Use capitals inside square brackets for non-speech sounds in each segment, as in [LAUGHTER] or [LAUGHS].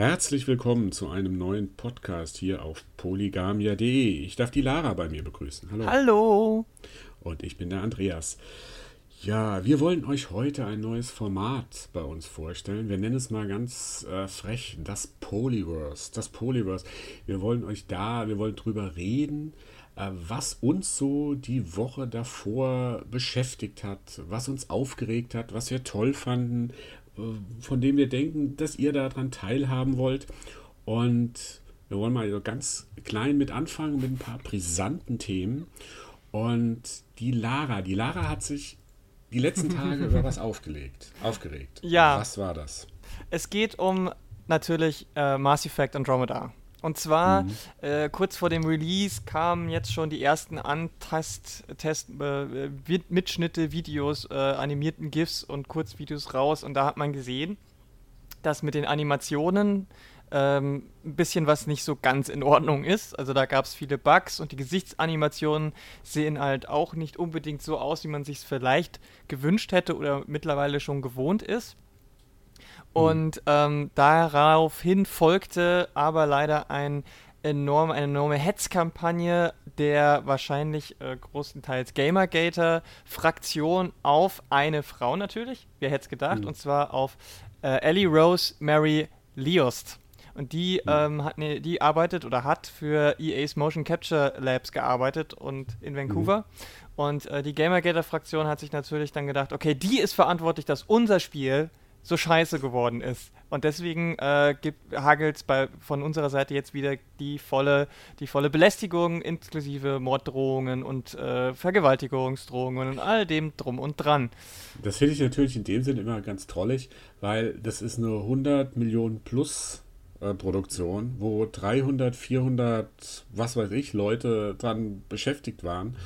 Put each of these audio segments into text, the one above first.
Herzlich willkommen zu einem neuen Podcast hier auf polygamia.de. Ich darf die Lara bei mir begrüßen. Hallo. Hallo. Und ich bin der Andreas. Ja, wir wollen euch heute ein neues Format bei uns vorstellen. Wir nennen es mal ganz äh, frech das Polyverse. Das Polyverse. Wir wollen euch da, wir wollen drüber reden, äh, was uns so die Woche davor beschäftigt hat, was uns aufgeregt hat, was wir toll fanden, von dem wir denken, dass ihr daran teilhaben wollt. Und wir wollen mal so ganz klein mit anfangen mit ein paar brisanten Themen. Und die Lara, die Lara hat sich die letzten [LAUGHS] Tage über was aufgelegt, aufgeregt. Ja. Was war das? Es geht um natürlich äh, Mass Effect Andromeda. Und zwar mhm. äh, kurz vor dem Release kamen jetzt schon die ersten Test, äh, Videos, äh, animierten GIFs und Kurzvideos raus. Und da hat man gesehen, dass mit den Animationen ähm, ein bisschen was nicht so ganz in Ordnung ist. Also da gab es viele Bugs und die Gesichtsanimationen sehen halt auch nicht unbedingt so aus, wie man sich es vielleicht gewünscht hätte oder mittlerweile schon gewohnt ist. Mhm. Und ähm, daraufhin folgte aber leider ein enorm, eine enorme Hetzkampagne der wahrscheinlich äh, großenteils Gamergater-Fraktion auf eine Frau natürlich. Wer hätte es gedacht? Mhm. Und zwar auf äh, Ellie Rose Mary Liost. Und die, mhm. ähm, hat ne, die arbeitet oder hat für EA's Motion Capture Labs gearbeitet und in Vancouver. Mhm. Und äh, die Gamergater-Fraktion hat sich natürlich dann gedacht, okay, die ist verantwortlich, dass unser Spiel so scheiße geworden ist. Und deswegen äh, hagelt es von unserer Seite jetzt wieder die volle, die volle Belästigung inklusive Morddrohungen und äh, Vergewaltigungsdrohungen und all dem drum und dran. Das finde ich natürlich in dem Sinne immer ganz trollig, weil das ist eine 100 Millionen plus äh, Produktion, wo 300, 400, was weiß ich, Leute dran beschäftigt waren,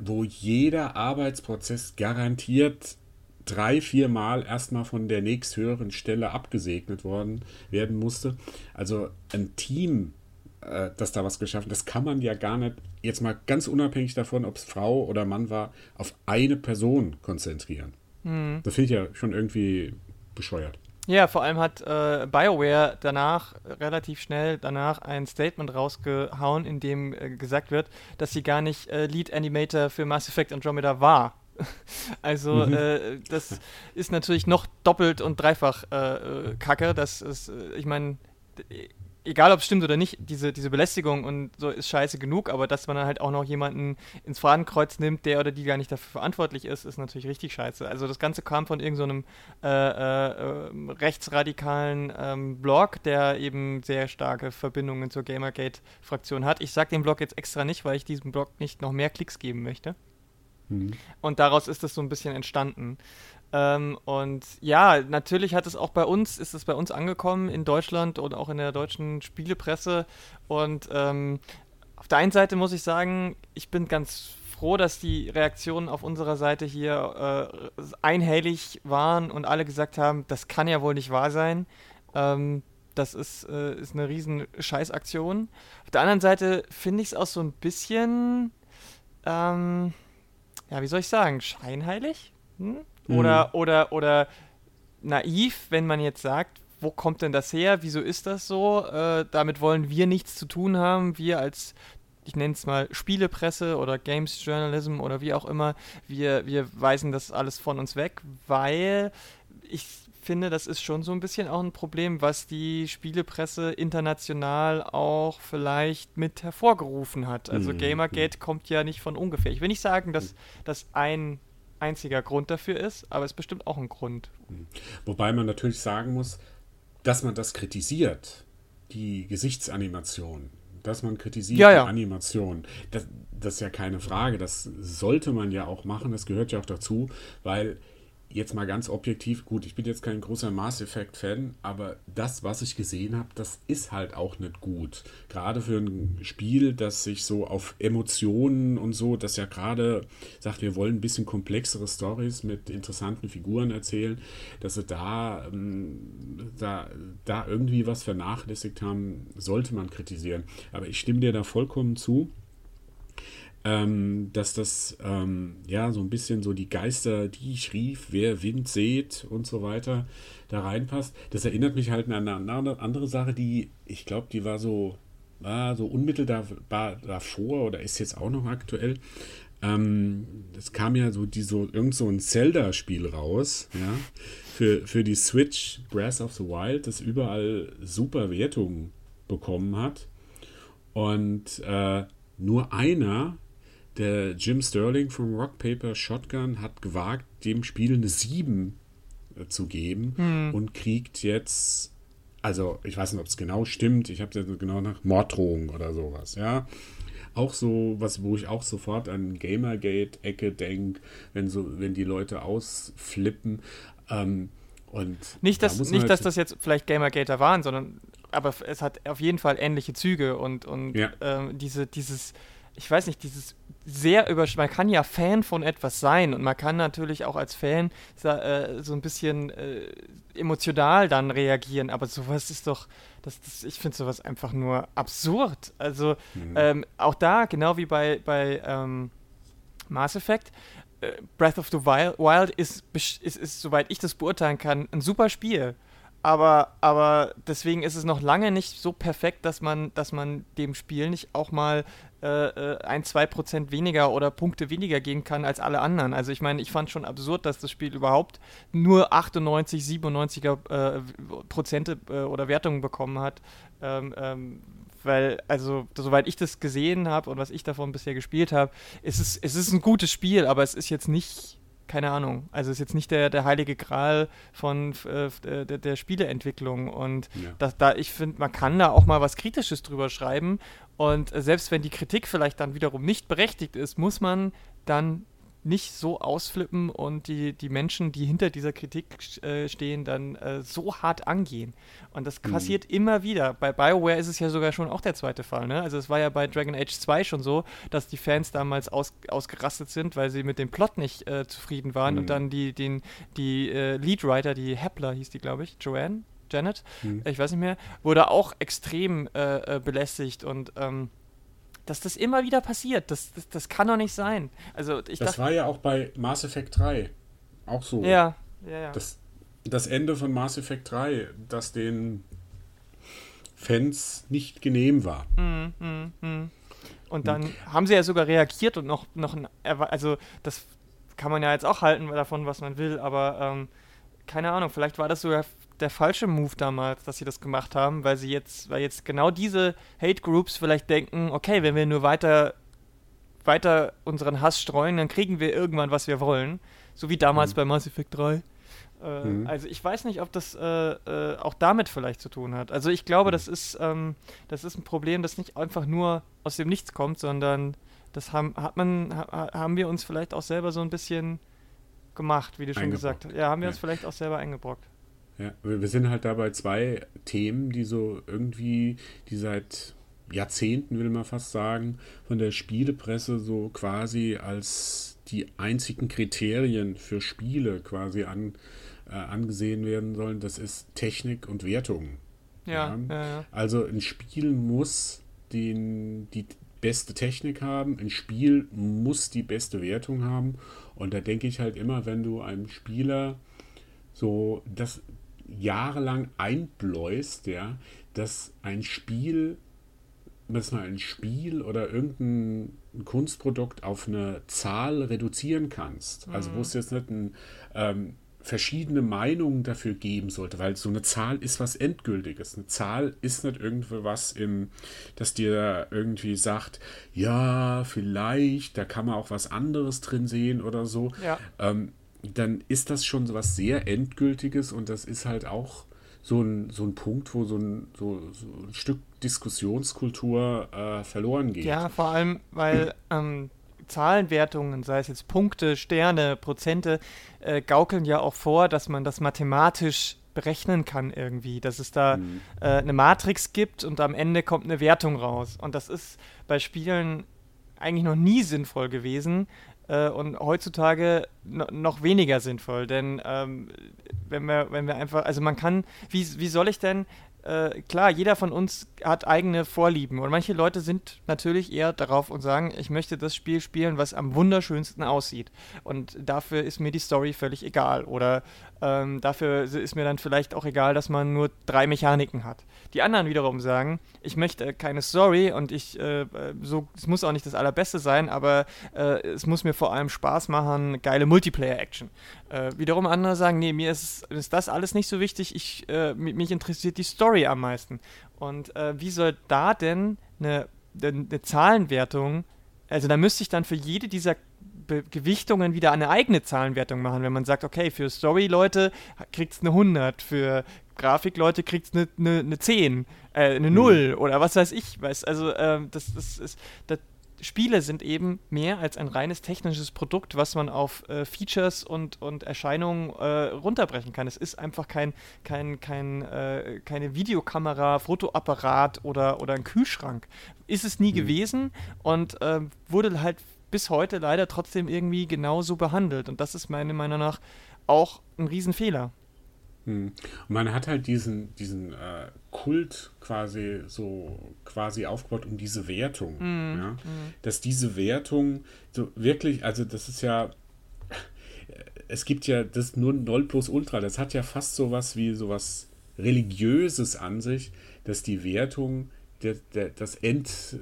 wo jeder Arbeitsprozess garantiert drei, vier Mal erstmal von der nächsthöheren Stelle abgesegnet worden werden musste. Also ein Team, äh, das da was geschaffen, das kann man ja gar nicht, jetzt mal ganz unabhängig davon, ob es Frau oder Mann war, auf eine Person konzentrieren. Mhm. Das finde ich ja schon irgendwie bescheuert. Ja, vor allem hat äh, BioWare danach, relativ schnell danach, ein Statement rausgehauen, in dem äh, gesagt wird, dass sie gar nicht äh, Lead Animator für Mass Effect Andromeda war. [LAUGHS] Also mhm. äh, das ist natürlich noch doppelt und dreifach äh, äh Kacke. Das ist, äh, ich meine, egal ob es stimmt oder nicht, diese, diese Belästigung und so ist scheiße genug, aber dass man dann halt auch noch jemanden ins Fadenkreuz nimmt, der oder die gar nicht dafür verantwortlich ist, ist natürlich richtig scheiße. Also das Ganze kam von irgendeinem so äh, äh, rechtsradikalen ähm, Blog, der eben sehr starke Verbindungen zur Gamergate-Fraktion hat. Ich sage den Blog jetzt extra nicht, weil ich diesem Blog nicht noch mehr Klicks geben möchte. Mhm. Und daraus ist es so ein bisschen entstanden. Ähm, und ja, natürlich hat es auch bei uns, ist es bei uns angekommen in Deutschland und auch in der deutschen Spielepresse. Und ähm, auf der einen Seite muss ich sagen, ich bin ganz froh, dass die Reaktionen auf unserer Seite hier äh, einhellig waren und alle gesagt haben, das kann ja wohl nicht wahr sein. Ähm, das ist, äh, ist eine riesen Scheißaktion. Auf der anderen Seite finde ich es auch so ein bisschen, ähm, ja, wie soll ich sagen, scheinheilig? Hm? Oder, mhm. oder, oder naiv, wenn man jetzt sagt, wo kommt denn das her? Wieso ist das so? Äh, damit wollen wir nichts zu tun haben. Wir als, ich nenne es mal Spielepresse oder Games Journalism oder wie auch immer, wir, wir weisen das alles von uns weg, weil ich finde, das ist schon so ein bisschen auch ein Problem, was die Spielepresse international auch vielleicht mit hervorgerufen hat. Also mhm. Gamergate kommt ja nicht von ungefähr. Ich will nicht sagen, dass das ein einziger Grund dafür ist, aber es ist bestimmt auch ein Grund. Mhm. Wobei man natürlich sagen muss, dass man das kritisiert, die Gesichtsanimation, dass man kritisiert ja, ja. die Animation, das, das ist ja keine Frage, das sollte man ja auch machen, das gehört ja auch dazu, weil jetzt mal ganz objektiv, gut, ich bin jetzt kein großer Mass Effect-Fan, aber das, was ich gesehen habe, das ist halt auch nicht gut. Gerade für ein Spiel, das sich so auf Emotionen und so, das ja gerade sagt, wir wollen ein bisschen komplexere Stories mit interessanten Figuren erzählen, dass sie da, ähm, da, da irgendwie was vernachlässigt haben, sollte man kritisieren. Aber ich stimme dir da vollkommen zu ähm, dass das ähm, ja so ein bisschen so die Geister, die ich rief, wer Wind seht und so weiter, da reinpasst. Das erinnert mich halt an eine andere Sache, die, ich glaube, die war so, war so unmittelbar davor oder ist jetzt auch noch aktuell. Ähm, es kam ja so, die, so irgend so ein Zelda-Spiel raus, ja, für, für die Switch Breath of the Wild, das überall super Wertungen bekommen hat. Und äh, nur einer der Jim Sterling vom Rock Paper Shotgun hat gewagt, dem Spiel eine 7 äh, zu geben hm. und kriegt jetzt, also ich weiß nicht, ob es genau stimmt, ich habe es genau nach Morddrohung oder sowas, ja. Auch so, was, wo ich auch sofort an Gamergate-Ecke denke, wenn so, wenn die Leute ausflippen. Ähm, und nicht, dass, da nicht halt dass das jetzt vielleicht Gamergater waren, sondern aber es hat auf jeden Fall ähnliche Züge und, und ja. ähm, diese, dieses ich weiß nicht, dieses sehr über man kann ja Fan von etwas sein und man kann natürlich auch als Fan äh, so ein bisschen äh, emotional dann reagieren, aber sowas ist doch, das, das ich finde sowas einfach nur absurd. Also mhm. ähm, auch da, genau wie bei, bei ähm, Mass Effect, äh, Breath of the Wild ist, ist, ist, ist, soweit ich das beurteilen kann, ein super Spiel aber, aber deswegen ist es noch lange nicht so perfekt, dass man, dass man dem Spiel nicht auch mal äh, äh ein, zwei Prozent weniger oder Punkte weniger geben kann als alle anderen. Also ich meine, ich fand schon absurd, dass das Spiel überhaupt nur 98, 97er äh, Prozente äh, oder Wertungen bekommen hat. Ähm, ähm, weil, also, soweit ich das gesehen habe und was ich davon bisher gespielt habe, ist es, es ist ein gutes Spiel, aber es ist jetzt nicht keine Ahnung. Also ist jetzt nicht der, der heilige Gral von äh, der, der, Spieleentwicklung. Und ja. das, da, ich finde, man kann da auch mal was Kritisches drüber schreiben. Und äh, selbst wenn die Kritik vielleicht dann wiederum nicht berechtigt ist, muss man dann nicht so ausflippen und die, die Menschen, die hinter dieser Kritik äh, stehen, dann äh, so hart angehen. Und das mhm. passiert immer wieder. Bei BioWare ist es ja sogar schon auch der zweite Fall. Ne? Also es war ja bei Dragon Age 2 schon so, dass die Fans damals aus, ausgerastet sind, weil sie mit dem Plot nicht äh, zufrieden waren mhm. und dann die, den, die äh, Leadwriter, die Hepler hieß die, glaube ich, Joanne, Janet, mhm. ich weiß nicht mehr, wurde auch extrem äh, äh, belästigt und ähm, dass das immer wieder passiert. Das, das, das kann doch nicht sein. Also ich das war ja auch bei Mass Effect 3 auch so. Ja, ja, ja. Das, das Ende von Mass Effect 3, das den Fans nicht genehm war. Mm, mm, mm. Und dann haben sie ja sogar reagiert und noch, noch ein, also das kann man ja jetzt auch halten davon, was man will, aber ähm, keine Ahnung, vielleicht war das sogar der falsche Move damals, dass sie das gemacht haben, weil sie jetzt, weil jetzt genau diese Hate Groups vielleicht denken, okay, wenn wir nur weiter, weiter unseren Hass streuen, dann kriegen wir irgendwann, was wir wollen. So wie damals mhm. bei Mass Effect 3. Äh, mhm. Also ich weiß nicht, ob das äh, äh, auch damit vielleicht zu tun hat. Also ich glaube, mhm. das ist, ähm, das ist ein Problem, das nicht einfach nur aus dem Nichts kommt, sondern das haben, hat man, ha, haben wir uns vielleicht auch selber so ein bisschen gemacht, wie du schon gesagt hast. Ja, haben wir ja. uns vielleicht auch selber eingebrockt. Ja, wir sind halt dabei zwei Themen, die so irgendwie, die seit Jahrzehnten, will man fast sagen, von der Spielepresse so quasi als die einzigen Kriterien für Spiele quasi an, äh, angesehen werden sollen. Das ist Technik und Wertung. Ja, ja. ja, Also ein Spiel muss den, die beste Technik haben, ein Spiel muss die beste Wertung haben. Und da denke ich halt immer, wenn du einem Spieler so das jahrelang einbläust, ja, dass ein Spiel, dass man ein Spiel oder irgendein Kunstprodukt auf eine Zahl reduzieren kannst. Also wo es mhm. jetzt nicht ein, ähm, verschiedene Meinungen dafür geben sollte, weil so eine Zahl ist was Endgültiges. Eine Zahl ist nicht irgendwo was im, das dir irgendwie sagt, ja, vielleicht, da kann man auch was anderes drin sehen oder so. Ja. Ähm, dann ist das schon so was sehr Endgültiges und das ist halt auch so ein, so ein Punkt, wo so ein, so, so ein Stück Diskussionskultur äh, verloren geht. Ja, vor allem, weil ähm, Zahlenwertungen, sei es jetzt Punkte, Sterne, Prozente, äh, gaukeln ja auch vor, dass man das mathematisch berechnen kann irgendwie, dass es da mhm. äh, eine Matrix gibt und am Ende kommt eine Wertung raus. Und das ist bei Spielen eigentlich noch nie sinnvoll gewesen, äh, und heutzutage noch weniger sinnvoll, denn ähm, wenn wir, wenn wir einfach, also man kann, wie, wie soll ich denn äh, klar, jeder von uns hat eigene Vorlieben und manche Leute sind natürlich eher darauf und sagen, ich möchte das Spiel spielen, was am wunderschönsten aussieht. Und dafür ist mir die Story völlig egal. Oder ähm, dafür ist mir dann vielleicht auch egal, dass man nur drei Mechaniken hat. Die anderen wiederum sagen, ich möchte keine Story und ich, äh, so, es muss auch nicht das Allerbeste sein, aber äh, es muss mir vor allem Spaß machen, geile Multiplayer-Action. Äh, wiederum andere sagen, nee, mir ist, ist das alles nicht so wichtig, ich, äh, mich interessiert die Story am meisten. Und äh, wie soll da denn eine, eine Zahlenwertung, also da müsste ich dann für jede dieser Be Gewichtungen wieder eine eigene Zahlenwertung machen, wenn man sagt, okay, für Story-Leute kriegt es eine 100, für Grafik-Leute kriegt es eine, eine, eine 10, äh, eine 0 mhm. oder was weiß ich. Weiß. Also äh, das, das ist, das, Spiele sind eben mehr als ein reines technisches Produkt, was man auf äh, Features und, und Erscheinungen äh, runterbrechen kann. Es ist einfach kein, kein, kein, äh, keine Videokamera, Fotoapparat oder, oder ein Kühlschrank. Ist es nie mhm. gewesen und ähm, wurde halt bis heute leider trotzdem irgendwie genauso behandelt. Und das ist meiner Meinung nach auch ein Riesenfehler. Hm. Man hat halt diesen, diesen äh, Kult quasi so quasi aufgebaut um diese Wertung. Mm, ja? Mm. Dass diese Wertung so wirklich, also das ist ja, es gibt ja das nur Null plus Ultra, das hat ja fast sowas wie sowas Religiöses an sich, dass die Wertung der, der, das End,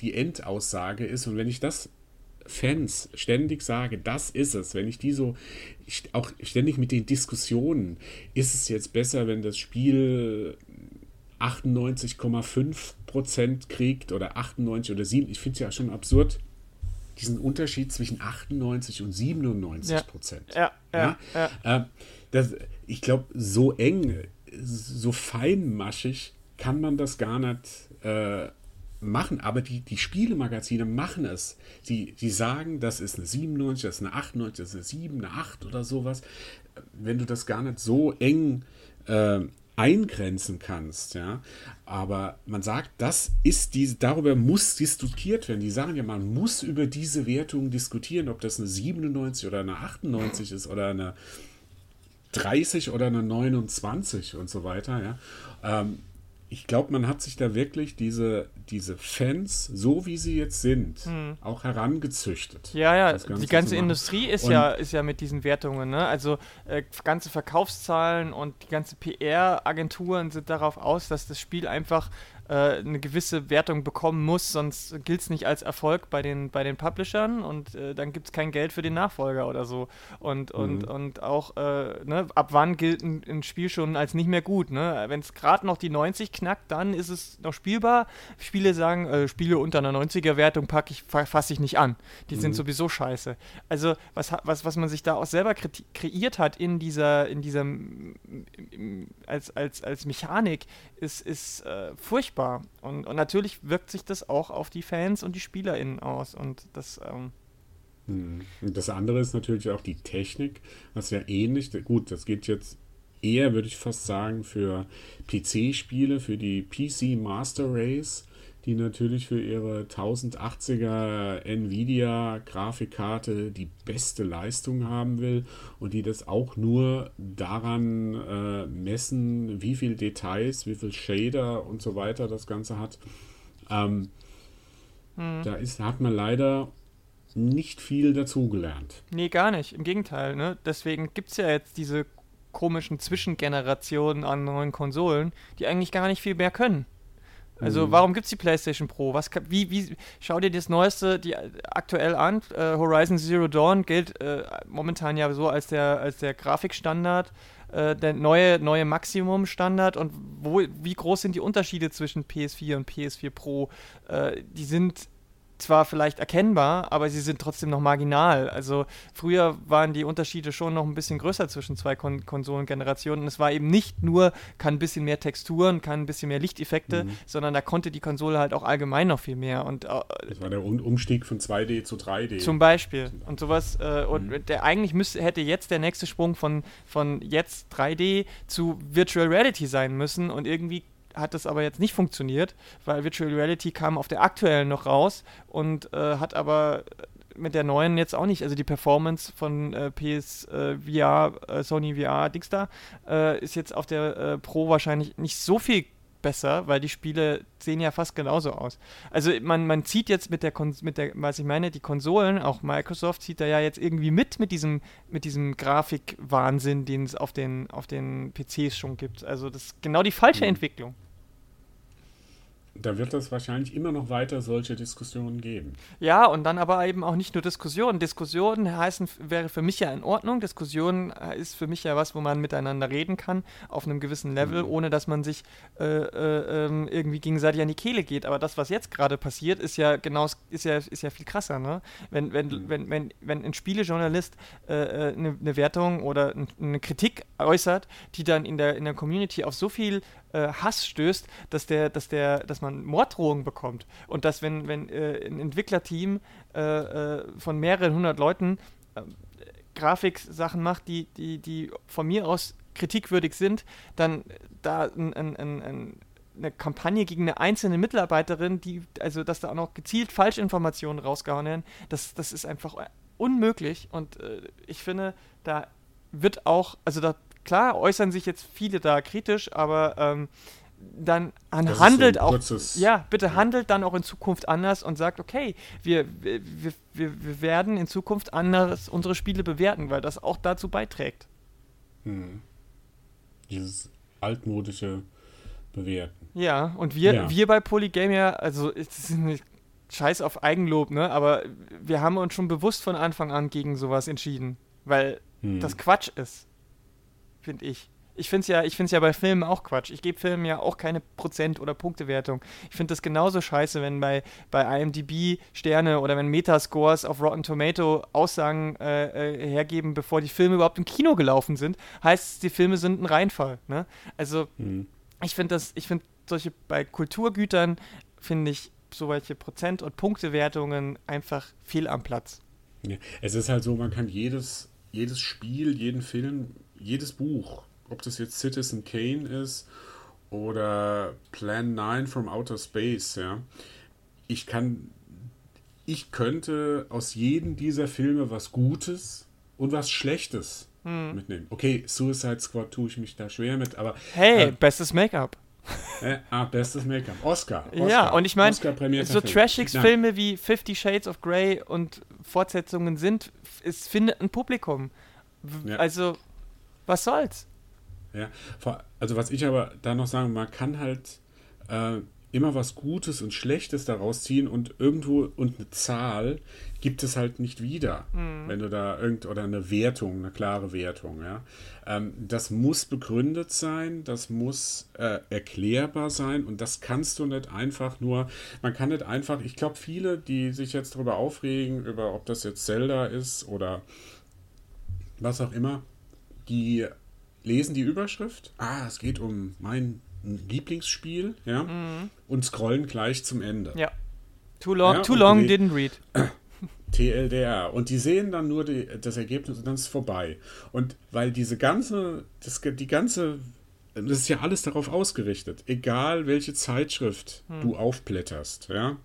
die Endaussage ist. Und wenn ich das Fans ständig sage, das ist es, wenn ich die so auch ständig mit den Diskussionen, ist es jetzt besser, wenn das Spiel 98,5% kriegt oder 98 oder 7, ich finde es ja schon absurd, diesen Unterschied zwischen 98 und 97 Prozent. Ja, ja, ja, ja. Äh, das, ich glaube, so eng, so feinmaschig kann man das gar nicht äh, machen, aber die, die Spielemagazine machen es. Sie, sie sagen, das ist eine 97, das ist eine 98, das ist eine 7, eine 8 oder sowas. Wenn du das gar nicht so eng äh, eingrenzen kannst, ja. Aber man sagt, das ist diese, darüber muss diskutiert werden. Die sagen ja, man muss über diese Wertung diskutieren, ob das eine 97 oder eine 98 ist oder eine 30 oder eine 29 und so weiter, ja. Ähm, ich glaube, man hat sich da wirklich diese, diese Fans, so wie sie jetzt sind, hm. auch herangezüchtet. Ja, ja, die ganze Industrie ist ja, ist ja mit diesen Wertungen, ne? Also äh, ganze Verkaufszahlen und die ganze PR-Agenturen sind darauf aus, dass das Spiel einfach eine gewisse Wertung bekommen muss, sonst gilt es nicht als Erfolg bei den, bei den Publishern und äh, dann gibt es kein Geld für den Nachfolger oder so. Und, mhm. und, und auch, äh, ne, ab wann gilt ein, ein, Spiel schon als nicht mehr gut? Ne? Wenn es gerade noch die 90 knackt, dann ist es noch spielbar. Spiele sagen, äh, Spiele unter einer 90er-Wertung packe ich, fasse ich nicht an. Die mhm. sind sowieso scheiße. Also, was, was, was man sich da auch selber kre kreiert hat in dieser, in diesem als, als, als Mechanik, ist, ist äh, furchtbar furchtbar. Und, und natürlich wirkt sich das auch auf die Fans und die SpielerInnen aus. Und das. Ähm hm. und das andere ist natürlich auch die Technik, was ja ähnlich, gut, das geht jetzt eher, würde ich fast sagen, für PC-Spiele, für die PC Master Race die natürlich für ihre 1080er Nvidia Grafikkarte die beste Leistung haben will und die das auch nur daran äh, messen, wie viel Details, wie viel Shader und so weiter das Ganze hat. Ähm, hm. Da ist, hat man leider nicht viel dazugelernt. Nee, gar nicht. Im Gegenteil. Ne? Deswegen gibt es ja jetzt diese komischen Zwischengenerationen an neuen Konsolen, die eigentlich gar nicht viel mehr können. Also mhm. warum gibt es die PlayStation Pro? Was wie, wie, schau dir das Neueste die, aktuell an. Äh, Horizon Zero Dawn gilt äh, momentan ja so als der, als der Grafikstandard, äh, der neue, neue Maximum-Standard. Und wo, wie groß sind die Unterschiede zwischen PS4 und PS4 Pro? Äh, die sind zwar vielleicht erkennbar, aber sie sind trotzdem noch marginal. Also früher waren die Unterschiede schon noch ein bisschen größer zwischen zwei Kon Konsolengenerationen. Es war eben nicht nur, kann ein bisschen mehr Texturen, kann ein bisschen mehr Lichteffekte, mhm. sondern da konnte die Konsole halt auch allgemein noch viel mehr. Und, äh, das war der Umstieg von 2D zu 3D. Zum Beispiel. Und sowas. Äh, und mhm. der eigentlich müsste, hätte jetzt der nächste Sprung von, von jetzt 3D zu Virtual Reality sein müssen. Und irgendwie hat das aber jetzt nicht funktioniert, weil Virtual Reality kam auf der aktuellen noch raus und äh, hat aber mit der neuen jetzt auch nicht. Also die Performance von äh, PS äh, VR, äh, Sony VR, Dings da, äh, ist jetzt auf der äh, Pro wahrscheinlich nicht so viel besser, weil die Spiele sehen ja fast genauso aus. Also man, man zieht jetzt mit der, Kon mit der, was ich meine, die Konsolen, auch Microsoft zieht da ja jetzt irgendwie mit mit diesem, mit diesem Grafikwahnsinn, den es auf den, auf den PCs schon gibt. Also das ist genau die falsche mhm. Entwicklung da wird es wahrscheinlich immer noch weiter solche Diskussionen geben. Ja, und dann aber eben auch nicht nur Diskussionen. Diskussionen heißen, wäre für mich ja in Ordnung. Diskussion äh, ist für mich ja was, wo man miteinander reden kann, auf einem gewissen Level, mhm. ohne dass man sich äh, äh, ähm, irgendwie gegenseitig an die Kehle geht. Aber das, was jetzt gerade passiert, ist ja genau, ist ja, ist ja viel krasser, ne? Wenn, wenn, mhm. wenn, wenn, wenn ein Spielejournalist eine äh, ne, ne Wertung oder eine Kritik äußert, die dann in der, in der Community auf so viel äh, Hass stößt, dass der, dass der, dass man Morddrohungen bekommt. Und dass wenn, wenn äh, ein Entwicklerteam äh, äh von mehreren hundert Leuten äh, Grafiksachen macht, die, die, die von mir aus kritikwürdig sind, dann da ein, ein, ein, eine Kampagne gegen eine einzelne Mitarbeiterin, die, also dass da auch noch gezielt Falschinformationen rausgehauen werden, das, das ist einfach unmöglich. Und äh, ich finde, da wird auch, also da klar äußern sich jetzt viele da kritisch, aber ähm, dann handelt so auch, ja, bitte ja. handelt dann auch in Zukunft anders und sagt, okay, wir, wir, wir, wir werden in Zukunft anders unsere Spiele bewerten, weil das auch dazu beiträgt. Hm. Dieses altmodische Bewerten. Ja, und wir, ja. wir bei Polygamia, also es ist nicht Scheiß auf Eigenlob, ne? Aber wir haben uns schon bewusst von Anfang an gegen sowas entschieden, weil hm. das Quatsch ist finde ich. Ich finde es ja, ja bei Filmen auch Quatsch. Ich gebe Filmen ja auch keine Prozent- oder Punktewertung. Ich finde das genauso scheiße, wenn bei, bei IMDb Sterne oder wenn Metascores auf Rotten Tomato Aussagen äh, äh, hergeben, bevor die Filme überhaupt im Kino gelaufen sind, heißt es, die Filme sind ein Reinfall. Ne? Also mhm. ich finde das, ich finde solche bei Kulturgütern finde ich solche Prozent- und Punktewertungen einfach fehl am Platz. Ja, es ist halt so, man kann jedes, jedes Spiel, jeden Film jedes Buch, ob das jetzt Citizen Kane ist oder Plan 9 from Outer Space, ja, ich kann, ich könnte aus jedem dieser Filme was Gutes und was Schlechtes hm. mitnehmen. Okay, Suicide Squad tue ich mich da schwer mit, aber. Hey, äh, bestes Make-up. [LAUGHS] Äh, ah, bestes Make-up. Oscar, Oscar. Ja, und ich meine, so Trashix-Filme wie Fifty Shades of Grey und Fortsetzungen sind, es findet ein Publikum. Ja. Also, was soll's? Ja, also was ich aber da noch sagen, man kann halt äh, immer was Gutes und Schlechtes daraus ziehen und irgendwo und eine Zahl gibt es halt nicht wieder, mhm. wenn du da irgend oder eine Wertung, eine klare Wertung, ja. Ähm, das muss begründet sein, das muss äh, erklärbar sein und das kannst du nicht einfach nur, man kann nicht einfach, ich glaube viele, die sich jetzt darüber aufregen, über ob das jetzt Zelda ist oder was auch immer, die lesen die Überschrift, ah, es geht um mein Lieblingsspiel, ja, mhm. und scrollen gleich zum Ende. Ja. Too long, ja, too long didn't read. [COUGHS] TLDR. Und die sehen dann nur die, das Ergebnis und dann ist es vorbei. Und weil diese ganze, das, die ganze, das ist ja alles darauf ausgerichtet, egal welche Zeitschrift hm. du aufblätterst, ja.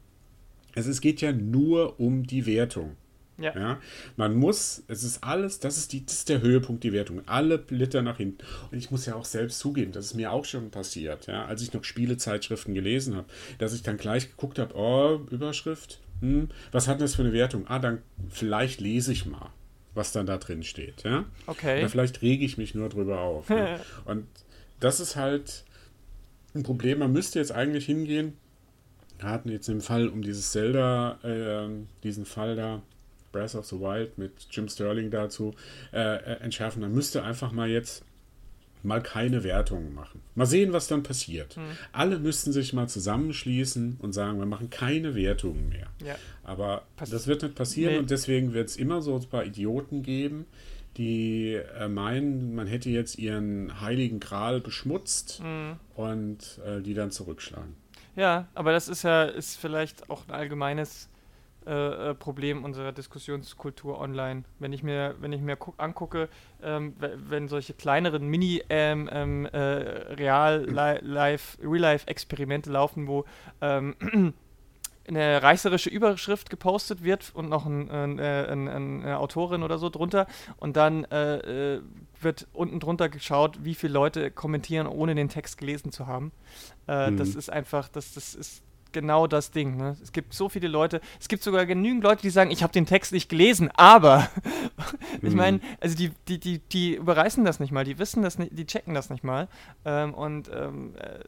Also es geht ja nur um die Wertung. Ja. ja. Man muss, es ist alles, das ist, die, das ist der Höhepunkt, die Wertung. Alle Blätter nach hinten. Und ich muss ja auch selbst zugeben, das ist mir auch schon passiert, ja, als ich noch Spielezeitschriften gelesen habe, dass ich dann gleich geguckt habe, oh, Überschrift, hm, was hat das für eine Wertung? Ah, dann vielleicht lese ich mal, was dann da drin steht, ja. Okay. Oder vielleicht rege ich mich nur drüber auf. ja. [LAUGHS] Und das ist halt ein Problem. Man müsste jetzt eigentlich hingehen, wir hatten jetzt im Fall um dieses Zelda, äh, diesen Fall da, Breath of the Wild mit Jim Sterling dazu äh, äh, entschärfen, dann müsste einfach mal jetzt mal keine Wertungen machen. Mal sehen, was dann passiert. Hm. Alle müssten sich mal zusammenschließen und sagen, wir machen keine Wertungen mehr. Ja. Aber Pass das wird nicht passieren nee. und deswegen wird es immer so ein paar Idioten geben, die äh, meinen, man hätte jetzt ihren heiligen Gral beschmutzt hm. und äh, die dann zurückschlagen. Ja, aber das ist ja ist vielleicht auch ein allgemeines äh, äh, Problem unserer Diskussionskultur online. Wenn ich mir, wenn ich mir angucke, ähm, wenn solche kleineren Mini ähm, ähm, äh, Real Life Real Life Experimente laufen, wo ähm, [CLEARS THROAT] eine reißerische Überschrift gepostet wird und noch ein, ein, ein, eine Autorin oder so drunter und dann äh, wird unten drunter geschaut, wie viele Leute kommentieren, ohne den Text gelesen zu haben. Äh, mhm. Das ist einfach, das, das ist genau das Ding. Ne? Es gibt so viele Leute, es gibt sogar genügend Leute, die sagen, ich habe den Text nicht gelesen, aber [LAUGHS] ich mhm. meine, also die, die, die, die überreißen das nicht mal, die wissen das nicht, die checken das nicht mal. Ähm, und ähm, äh,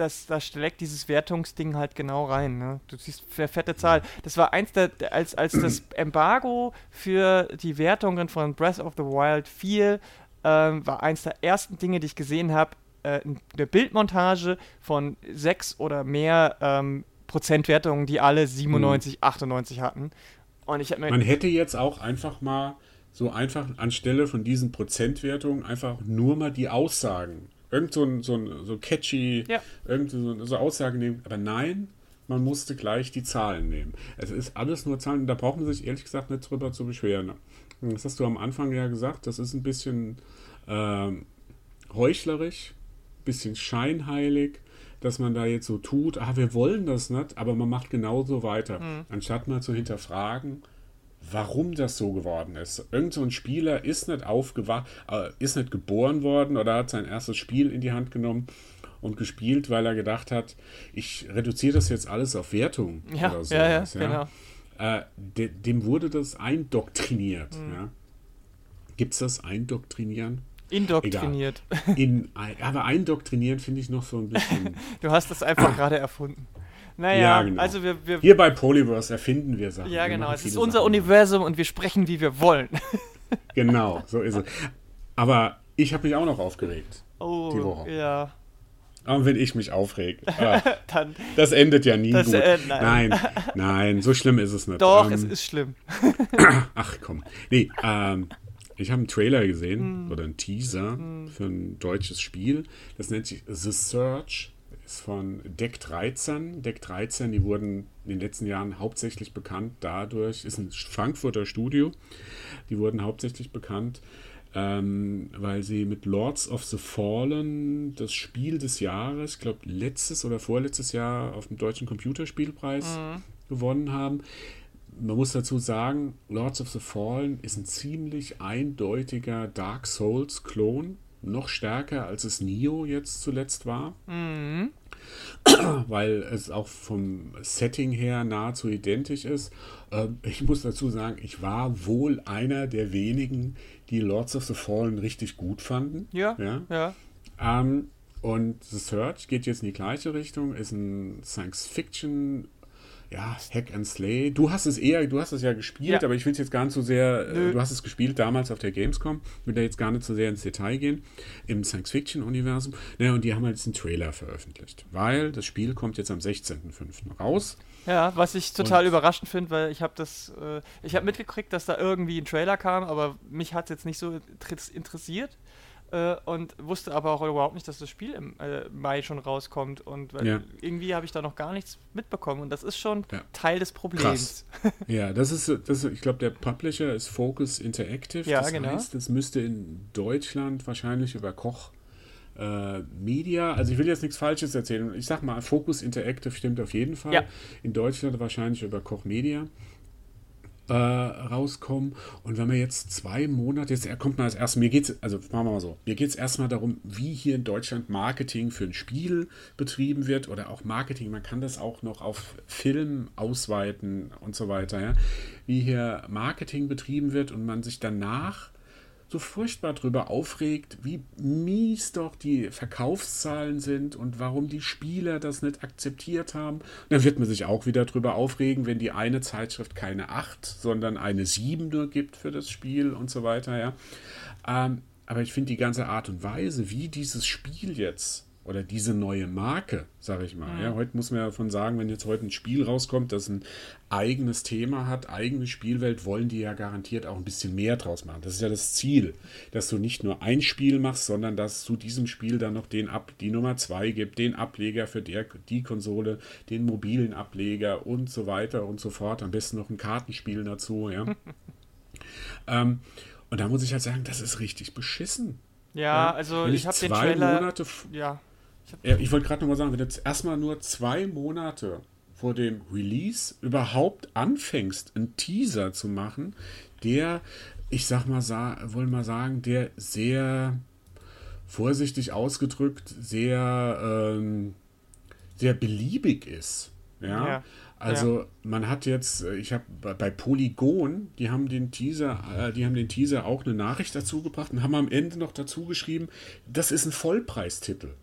das, da schlägt dieses Wertungsding halt genau rein. Ne? Du siehst eine fette Zahl. Das war eins der, als, als das [CLEARS THROAT] Embargo für die Wertungen von Breath of the Wild fiel, ähm, war eins der ersten Dinge, die ich gesehen habe, äh, eine Bildmontage von sechs oder mehr ähm, Prozentwertungen, die alle 97, mhm. 98 hatten. Und ich Man hätte jetzt auch einfach mal so einfach anstelle von diesen Prozentwertungen einfach nur mal die Aussagen irgend so ein, so, ein, so catchy, ja. irgend so, so Aussagen nehmen. Aber nein, man musste gleich die Zahlen nehmen. Es ist alles nur Zahlen, da braucht man sich ehrlich gesagt nicht drüber zu beschweren. Das hast du am Anfang ja gesagt, das ist ein bisschen äh, heuchlerisch, bisschen scheinheilig, dass man da jetzt so tut, ah, wir wollen das nicht, aber man macht genauso weiter, mhm. anstatt mal zu hinterfragen, warum das so geworden ist. Irgend so ein Spieler ist nicht aufgewacht, äh, ist nicht geboren worden oder hat sein erstes Spiel in die Hand genommen und gespielt, weil er gedacht hat, ich reduziere das jetzt alles auf Wertung ja, oder so. Ja, ja, genau. Äh, de, dem wurde das eindoktriniert. Mhm. Ja. Gibt es das Eindoktrinieren? Indoktriniert. In, aber eindoktrinieren finde ich noch so ein bisschen. [LAUGHS] du hast das einfach gerade erfunden. Naja, ja, genau. also wir, wir. Hier bei Polyverse erfinden wir Sachen. Ja, genau. Es ist unser Sachen. Universum und wir sprechen, wie wir wollen. [LAUGHS] genau, so ist es. Aber ich habe mich auch noch aufgeregt. Oh, die Woche. ja. Und wenn ich mich aufrege, [LAUGHS] ah, Dann, das endet ja nie das, gut. Äh, nein. nein. nein, so schlimm ist es nicht. Doch, ähm, es ist schlimm. [COUGHS] ach komm. Nee, ähm, ich habe einen Trailer gesehen mm. oder einen Teaser mm. für ein deutsches Spiel. Das nennt sich The Search ist von Deck 13. Deck 13, die wurden in den letzten Jahren hauptsächlich bekannt dadurch, ist ein Frankfurter Studio, die wurden hauptsächlich bekannt, ähm, weil sie mit Lords of the Fallen das Spiel des Jahres, ich glaube letztes oder vorletztes Jahr auf dem deutschen Computerspielpreis mhm. gewonnen haben. Man muss dazu sagen, Lords of the Fallen ist ein ziemlich eindeutiger Dark Souls-Klon, noch stärker als es Nio jetzt zuletzt war. Mhm. [CLEARS THROAT] weil es auch vom Setting her nahezu identisch ist. Ähm, ich muss dazu sagen, ich war wohl einer der wenigen, die Lords of the Fallen richtig gut fanden. Ja. Ja. ja. Ähm, und The Search geht jetzt in die gleiche Richtung, ist ein Science-Fiction ja, Hack and Slay. Du hast es eher, du hast es ja gespielt, ja. aber ich will es jetzt gar nicht so sehr, äh, Nö. du hast es gespielt damals auf der Gamescom, will da jetzt gar nicht so sehr ins Detail gehen, im Science-Fiction-Universum. Naja, und die haben halt jetzt einen Trailer veröffentlicht, weil das Spiel kommt jetzt am 16.05. raus. Ja, was ich total und überraschend finde, weil ich habe das, äh, ich habe mitgekriegt, dass da irgendwie ein Trailer kam, aber mich hat es jetzt nicht so interessiert äh, und wusste aber auch überhaupt nicht, dass das Spiel im äh, Mai schon rauskommt. Und ja. irgendwie habe ich da noch gar nichts mitbekommen. Und das ist schon ja. Teil des Problems. Krass. [LAUGHS] ja, das ist, das, ich glaube, der Publisher ist Focus Interactive. Ja, das genau. heißt, es müsste in Deutschland wahrscheinlich über Koch äh, Media, also ich will jetzt nichts Falsches erzählen. Ich sag mal, Focus Interactive stimmt auf jeden Fall. Ja. In Deutschland wahrscheinlich über Koch Media äh, rauskommen. Und wenn wir jetzt zwei Monate, jetzt kommt mal als erstes, mir geht es, also machen wir mal so, mir geht es erstmal darum, wie hier in Deutschland Marketing für ein Spiel betrieben wird oder auch Marketing, man kann das auch noch auf Film ausweiten und so weiter, ja? wie hier Marketing betrieben wird und man sich danach so furchtbar darüber aufregt, wie mies doch die Verkaufszahlen sind und warum die Spieler das nicht akzeptiert haben. Dann wird man sich auch wieder darüber aufregen, wenn die eine Zeitschrift keine 8, sondern eine 7 nur gibt für das Spiel und so weiter. Ja. Ähm, aber ich finde die ganze Art und Weise, wie dieses Spiel jetzt oder diese neue Marke, sage ich mal. Mhm. Ja, heute muss man ja davon sagen, wenn jetzt heute ein Spiel rauskommt, das ein eigenes Thema hat, eigene Spielwelt, wollen die ja garantiert auch ein bisschen mehr draus machen. Das ist ja das Ziel, dass du nicht nur ein Spiel machst, sondern dass zu diesem Spiel dann noch den Ab die Nummer zwei gibt, den Ableger für der, die Konsole, den mobilen Ableger und so weiter und so fort. Am besten noch ein Kartenspiel dazu, ja. [LAUGHS] ähm, und da muss ich halt sagen, das ist richtig beschissen. Ja, also ich, ich habe den Trailer. Monate, ja, ja, ich wollte gerade nochmal sagen, wenn jetzt erstmal nur zwei Monate vor dem Release überhaupt anfängst, einen Teaser zu machen, der, ich sag mal, wollen mal sagen, der sehr vorsichtig ausgedrückt, sehr, ähm, sehr beliebig ist. Ja. ja. Also ja. man hat jetzt, äh, ich habe bei Polygon, die haben den Teaser, äh, die haben den Teaser auch eine Nachricht dazu gebracht und haben am Ende noch dazu geschrieben, das ist ein Vollpreistitel.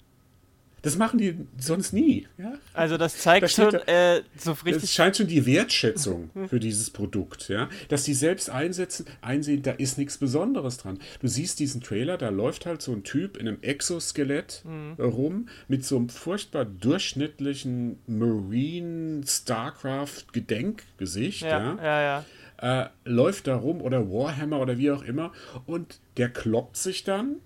Das machen die sonst nie. Ja? Also das zeigt da schon da, äh, so richtig. Es scheint schon die Wertschätzung für dieses Produkt, ja, dass die selbst einsetzen, einsehen, da ist nichts Besonderes dran. Du siehst diesen Trailer, da läuft halt so ein Typ in einem Exoskelett mhm. rum mit so einem furchtbar durchschnittlichen Marine Starcraft Gedenkgesicht, ja, ja, ja. ja. Äh, läuft da rum oder Warhammer oder wie auch immer und der kloppt sich dann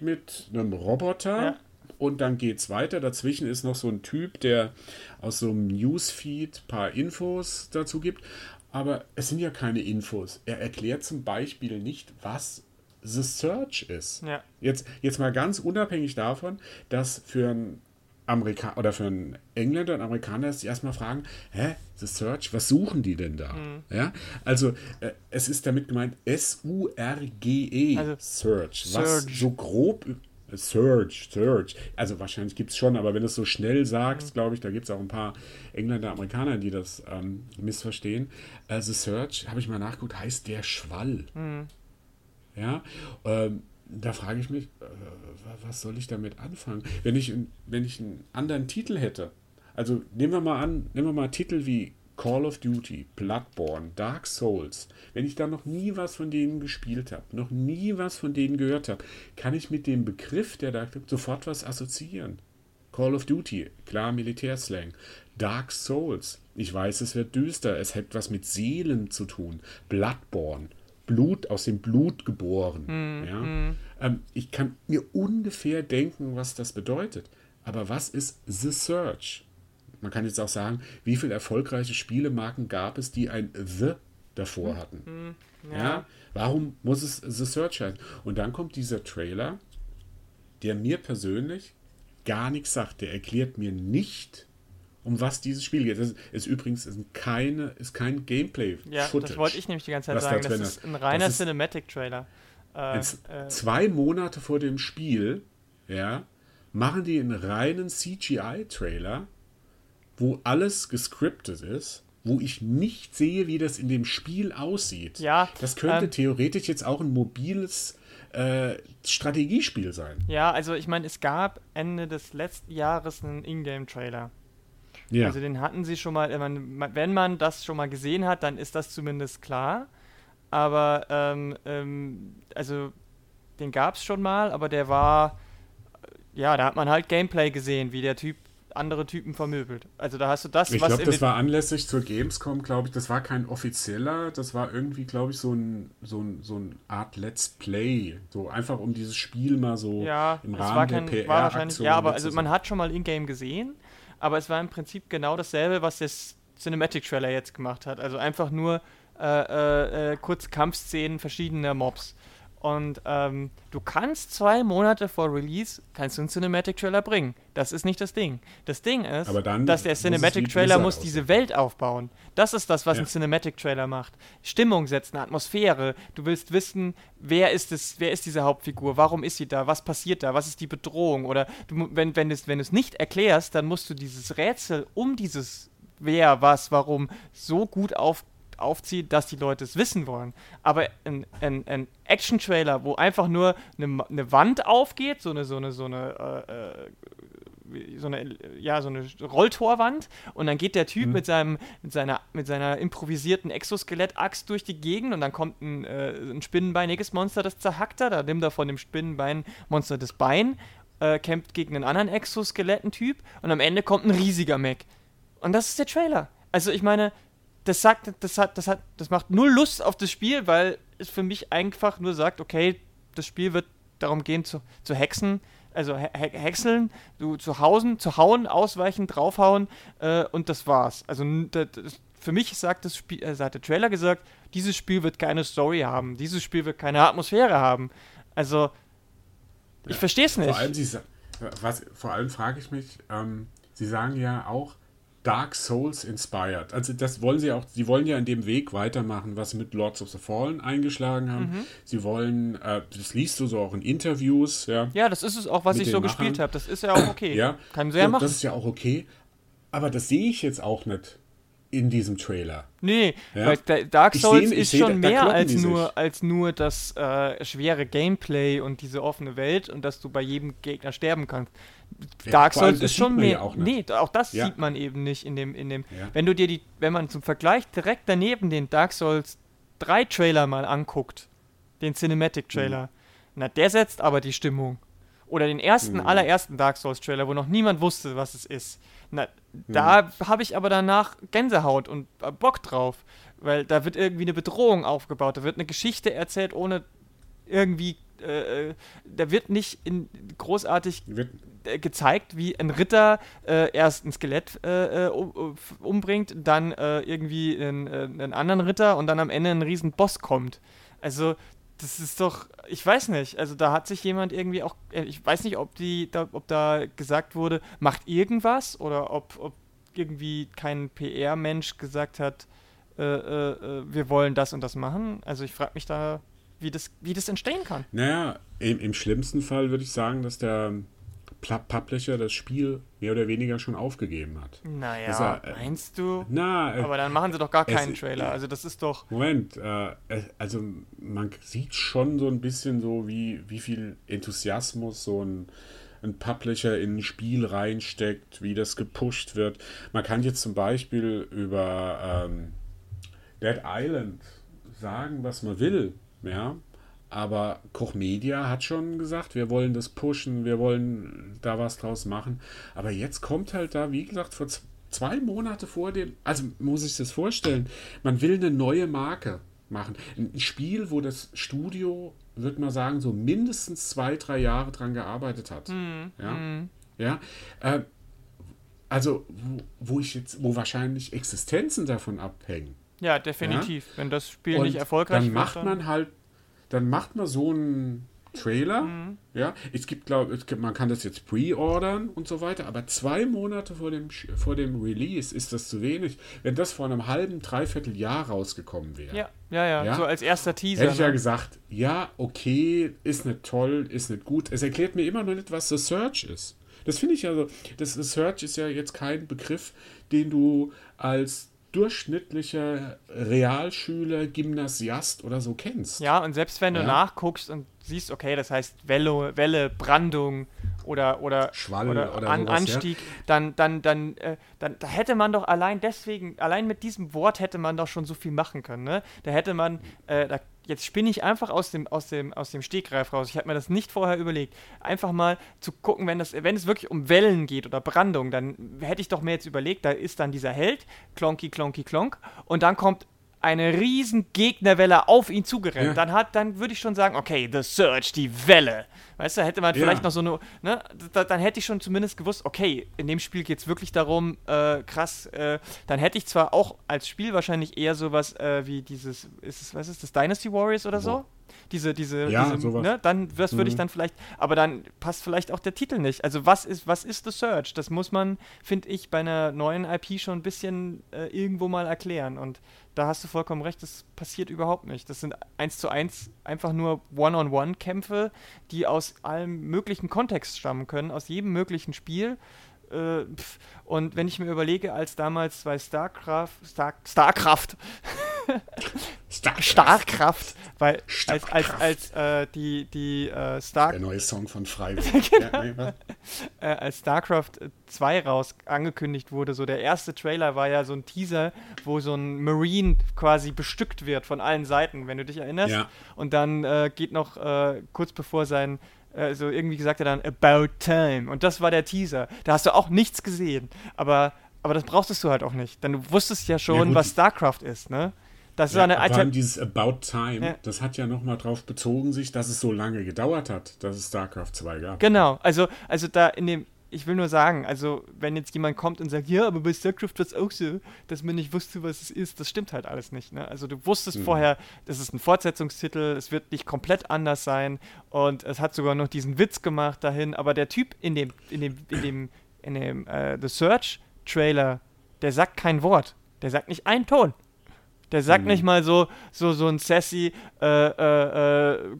mit einem Roboter. Ja und dann geht es weiter. Dazwischen ist noch so ein Typ, der aus so einem Newsfeed ein paar Infos dazu gibt. Aber es sind ja keine Infos. Er erklärt zum Beispiel nicht, was The Search ist. Ja. Jetzt, jetzt mal ganz unabhängig davon, dass für einen Amerika oder für einen Engländer und Amerikaner sich erstmal fragen, hä, The Search, was suchen die denn da? Mhm. Ja, also äh, es ist damit gemeint S-U-R-G-E, also, Search, was Surge. so grob Search, Search. Also wahrscheinlich gibt es schon, aber wenn du es so schnell sagst, glaube ich, da gibt es auch ein paar Engländer, Amerikaner, die das ähm, missverstehen. Äh, The Search, habe ich mal nachgeguckt, heißt der Schwall. Mhm. Ja, ähm, da frage ich mich, äh, was soll ich damit anfangen? Wenn ich, wenn ich einen anderen Titel hätte, also nehmen wir mal an, nehmen wir mal Titel wie Call of Duty, Bloodborne, Dark Souls, wenn ich da noch nie was von denen gespielt habe, noch nie was von denen gehört habe, kann ich mit dem Begriff, der da sofort was assoziieren. Call of Duty, klar Militärslang. Dark Souls, ich weiß, es wird düster, es hat was mit Seelen zu tun. Bloodborne, Blut aus dem Blut geboren. Mm, ja? Mm. Ähm, ich kann mir ungefähr denken, was das bedeutet. Aber was ist The Search? Man kann jetzt auch sagen, wie viele erfolgreiche Spielemarken gab es, die ein The davor hatten. Hm, ja. ja. Warum muss es The Search sein? Und dann kommt dieser Trailer, der mir persönlich gar nichts sagt. Der erklärt mir nicht, um was dieses Spiel geht. Das ist übrigens ist keine, ist kein Gameplay. Ja, das wollte ich nämlich die ganze Zeit sagen. Da das ist ein reiner Cinematic-Trailer. Äh, äh, zwei Monate vor dem Spiel, ja, machen die einen reinen CGI-Trailer wo alles gescriptet ist, wo ich nicht sehe, wie das in dem Spiel aussieht. Ja. Das könnte ähm, theoretisch jetzt auch ein mobiles äh, Strategiespiel sein. Ja, also ich meine, es gab Ende des letzten Jahres einen Ingame-Trailer. Ja. Also den hatten sie schon mal, wenn man das schon mal gesehen hat, dann ist das zumindest klar. Aber ähm, ähm, also den gab es schon mal, aber der war, ja, da hat man halt Gameplay gesehen, wie der Typ andere Typen vermöbelt. Also da hast du das, ich was. Ich glaube, das war anlässlich zur Gamescom, glaube ich. Das war kein offizieller, das war irgendwie, glaube ich, so ein, so ein, so ein Art Let's Play. So einfach um dieses Spiel mal so ja, im Rahmen war kein, der PR. War wahrscheinlich, ja, aber also man hat schon mal in-game gesehen, aber es war im Prinzip genau dasselbe, was das Cinematic Trailer jetzt gemacht hat. Also einfach nur äh, äh, äh kurz Kampfszenen verschiedener Mobs. Und ähm, du kannst zwei Monate vor Release kannst du einen Cinematic Trailer bringen. Das ist nicht das Ding. Das Ding ist, dass der Cinematic Trailer muss diese Welt aufbauen. Das ist das, was ja. ein Cinematic Trailer macht. Stimmung setzen, Atmosphäre. Du willst wissen, wer ist es, wer ist diese Hauptfigur, warum ist sie da, was passiert da, was ist die Bedrohung? Oder du, wenn, wenn, es, wenn du es nicht erklärst, dann musst du dieses Rätsel um dieses wer, was, warum so gut aufbauen aufzieht, dass die Leute es wissen wollen. Aber ein, ein, ein Action-Trailer, wo einfach nur eine, eine, Wand aufgeht, so eine, so eine, so eine, äh, äh so eine, ja, so eine Rolltorwand und dann geht der Typ mhm. mit, seinem, mit, seiner, mit seiner improvisierten Exoskelett-Axt durch die Gegend und dann kommt ein, äh, ein spinnenbeiniges Monster, das zerhackt er, da nimmt er von dem Spinnenbein-Monster das Bein, äh, kämpft gegen einen anderen Exoskeletten-Typ und am Ende kommt ein riesiger Mech. Und das ist der Trailer. Also ich meine, das sagt, das hat, das hat, das macht null Lust auf das Spiel, weil es für mich einfach nur sagt, okay, das Spiel wird darum gehen zu, zu hexen, also he häckseln, du zu hausen, zu hauen, ausweichen, draufhauen äh, und das war's. Also das, für mich sagt das Spiel, äh, hat der Trailer gesagt, dieses Spiel wird keine Story haben, dieses Spiel wird keine Atmosphäre haben. Also ich ja, verstehe es nicht. Vor allem, Sie, was, vor allem frage ich mich, ähm, Sie sagen ja auch, Dark Souls inspired. Also das wollen sie auch, sie wollen ja in dem Weg weitermachen, was sie mit Lords of the Fallen eingeschlagen haben. Mhm. Sie wollen, äh, das liest du so auch in Interviews, ja. Ja, das ist es auch, was ich so Machern. gespielt habe. Das ist ja auch okay. ja. Kann sehr ja machen. Das ist ja auch okay. Aber das sehe ich jetzt auch nicht in diesem Trailer. Nee, ja? weil Dark Souls seh, ist seh, schon da, mehr da als, nur, als nur das äh, schwere Gameplay und diese offene Welt und dass du bei jedem Gegner sterben kannst. Ja, Dark Souls ist schon mehr. Ja auch nee, auch das ja. sieht man eben nicht in dem, in dem. Wenn du dir die, wenn man zum Vergleich direkt daneben den Dark Souls 3 Trailer mal anguckt, den Cinematic Trailer, mhm. na, der setzt aber die Stimmung. Oder den ersten, mhm. allerersten Dark Souls Trailer, wo noch niemand wusste, was es ist. Na, mhm. da habe ich aber danach Gänsehaut und Bock drauf. Weil da wird irgendwie eine Bedrohung aufgebaut, da wird eine Geschichte erzählt, ohne irgendwie äh, äh, da wird nicht in, großartig wird äh, gezeigt, wie ein Ritter äh, erst ein Skelett äh, äh umbringt, dann irgendwie einen, einen, anderen Ritter und dann am Ende ein riesen Boss kommt. Also das ist doch, ich weiß nicht, also da hat sich jemand irgendwie auch, ich weiß nicht, ob die, da, ob da gesagt wurde, macht irgendwas oder ob, ob irgendwie kein PR-Mensch gesagt hat, wir wollen das und das machen. Also ich frage mich da wie das, wie das entstehen kann. Naja, im, im schlimmsten Fall würde ich sagen, dass der Publisher das Spiel mehr oder weniger schon aufgegeben hat. Naja, er, äh, meinst du? Na, äh, aber dann machen sie doch gar keinen es, Trailer. Also das ist doch. Moment, äh, also man sieht schon so ein bisschen so, wie, wie viel Enthusiasmus so ein, ein Publisher in ein Spiel reinsteckt, wie das gepusht wird. Man kann jetzt zum Beispiel über ähm, Dead Island sagen, was man will. Ja, aber Koch Media hat schon gesagt, wir wollen das pushen, wir wollen da was draus machen. Aber jetzt kommt halt da, wie gesagt, vor zwei Monate vor dem, also muss ich das vorstellen, man will eine neue Marke machen. Ein Spiel, wo das Studio, würde man sagen, so mindestens zwei, drei Jahre dran gearbeitet hat. Mhm. Ja, mhm. ja. Äh, also, wo, wo ich jetzt, wo wahrscheinlich Existenzen davon abhängen. Ja, definitiv. Ja? Wenn das Spiel und nicht erfolgreich dann macht man halt, dann macht man so einen Trailer. Mhm. Ja, es gibt, glaube man kann das jetzt pre-ordern und so weiter, aber zwei Monate vor dem, vor dem Release ist das zu wenig. Wenn das vor einem halben, dreiviertel Jahr rausgekommen wäre. Ja, ja, ja, ja, so als erster Teaser. Hätte ich ne? ja gesagt, ja, okay, ist nicht toll, ist nicht gut. Es erklärt mir immer noch nicht, was The Search ist. Das finde ich also, das The Search ist ja jetzt kein Begriff, den du als durchschnittlicher Realschüler, Gymnasiast oder so kennst. Ja, und selbst wenn du nachguckst und siehst, okay, das heißt Welle, Welle Brandung oder, oder, Schwall oder, oder An, sowas, Anstieg, ja. dann, dann, dann, äh, dann da hätte man doch allein deswegen, allein mit diesem Wort hätte man doch schon so viel machen können. Ne? Da hätte man, äh, da jetzt spinne ich einfach aus dem, aus dem, aus dem Stegreif raus. Ich habe mir das nicht vorher überlegt. Einfach mal zu gucken, wenn, das, wenn es wirklich um Wellen geht oder Brandung, dann hätte ich doch mir jetzt überlegt, da ist dann dieser Held, Klonky, Klonky, Klonk, und dann kommt eine riesen Gegnerwelle auf ihn zugerannt. Ja. Dann hat, dann würde ich schon sagen, okay, The Surge, die Welle. Weißt du, hätte man ja. vielleicht noch so eine, ne, da, dann hätte ich schon zumindest gewusst, okay, in dem Spiel geht es wirklich darum, äh, krass, äh, dann hätte ich zwar auch als Spiel wahrscheinlich eher sowas äh, wie dieses, ist es, was ist das, Dynasty Warriors oder so? Diese, diese, ja, diese, ne, dann das würde mhm. ich dann vielleicht, aber dann passt vielleicht auch der Titel nicht. Also was ist, was ist The Search? Das muss man, finde ich, bei einer neuen IP schon ein bisschen äh, irgendwo mal erklären und da hast du vollkommen recht, das passiert überhaupt nicht. Das sind eins zu eins einfach nur One-on-One-Kämpfe, die aus allem möglichen Kontext stammen können, aus jedem möglichen Spiel. Äh, und wenn ich mir überlege, als damals bei StarCraft, Star, StarCraft, [LAUGHS] Starkraft. Starkraft, weil als, als, als äh, die, die äh, Star Der neue Song von Freiburg. [LAUGHS] genau. ja, äh, als StarCraft 2 raus angekündigt wurde, so der erste Trailer war ja so ein Teaser, wo so ein Marine quasi bestückt wird von allen Seiten, wenn du dich erinnerst. Ja. Und dann äh, geht noch äh, kurz bevor sein also irgendwie gesagt er dann About Time und das war der Teaser. Da hast du auch nichts gesehen, aber aber das brauchtest du halt auch nicht, denn du wusstest ja schon, ja, was StarCraft ist, ne? Das ja, ist eine Alter dieses About Time, ja. das hat ja nochmal drauf bezogen sich, dass es so lange gedauert hat, dass es StarCraft 2 gab. Genau, also, also da in dem, ich will nur sagen, also wenn jetzt jemand kommt und sagt, ja, aber bei StarCraft war es auch so, dass man nicht wusste, was es ist, das stimmt halt alles nicht. Ne? Also du wusstest mhm. vorher, das ist ein Fortsetzungstitel, es wird nicht komplett anders sein und es hat sogar noch diesen Witz gemacht dahin, aber der Typ in dem, in dem, in dem, in dem, äh, The Search Trailer der sagt kein Wort. Der sagt nicht einen Ton. Der sagt mhm. nicht mal so, so, so ein sassy äh, äh, äh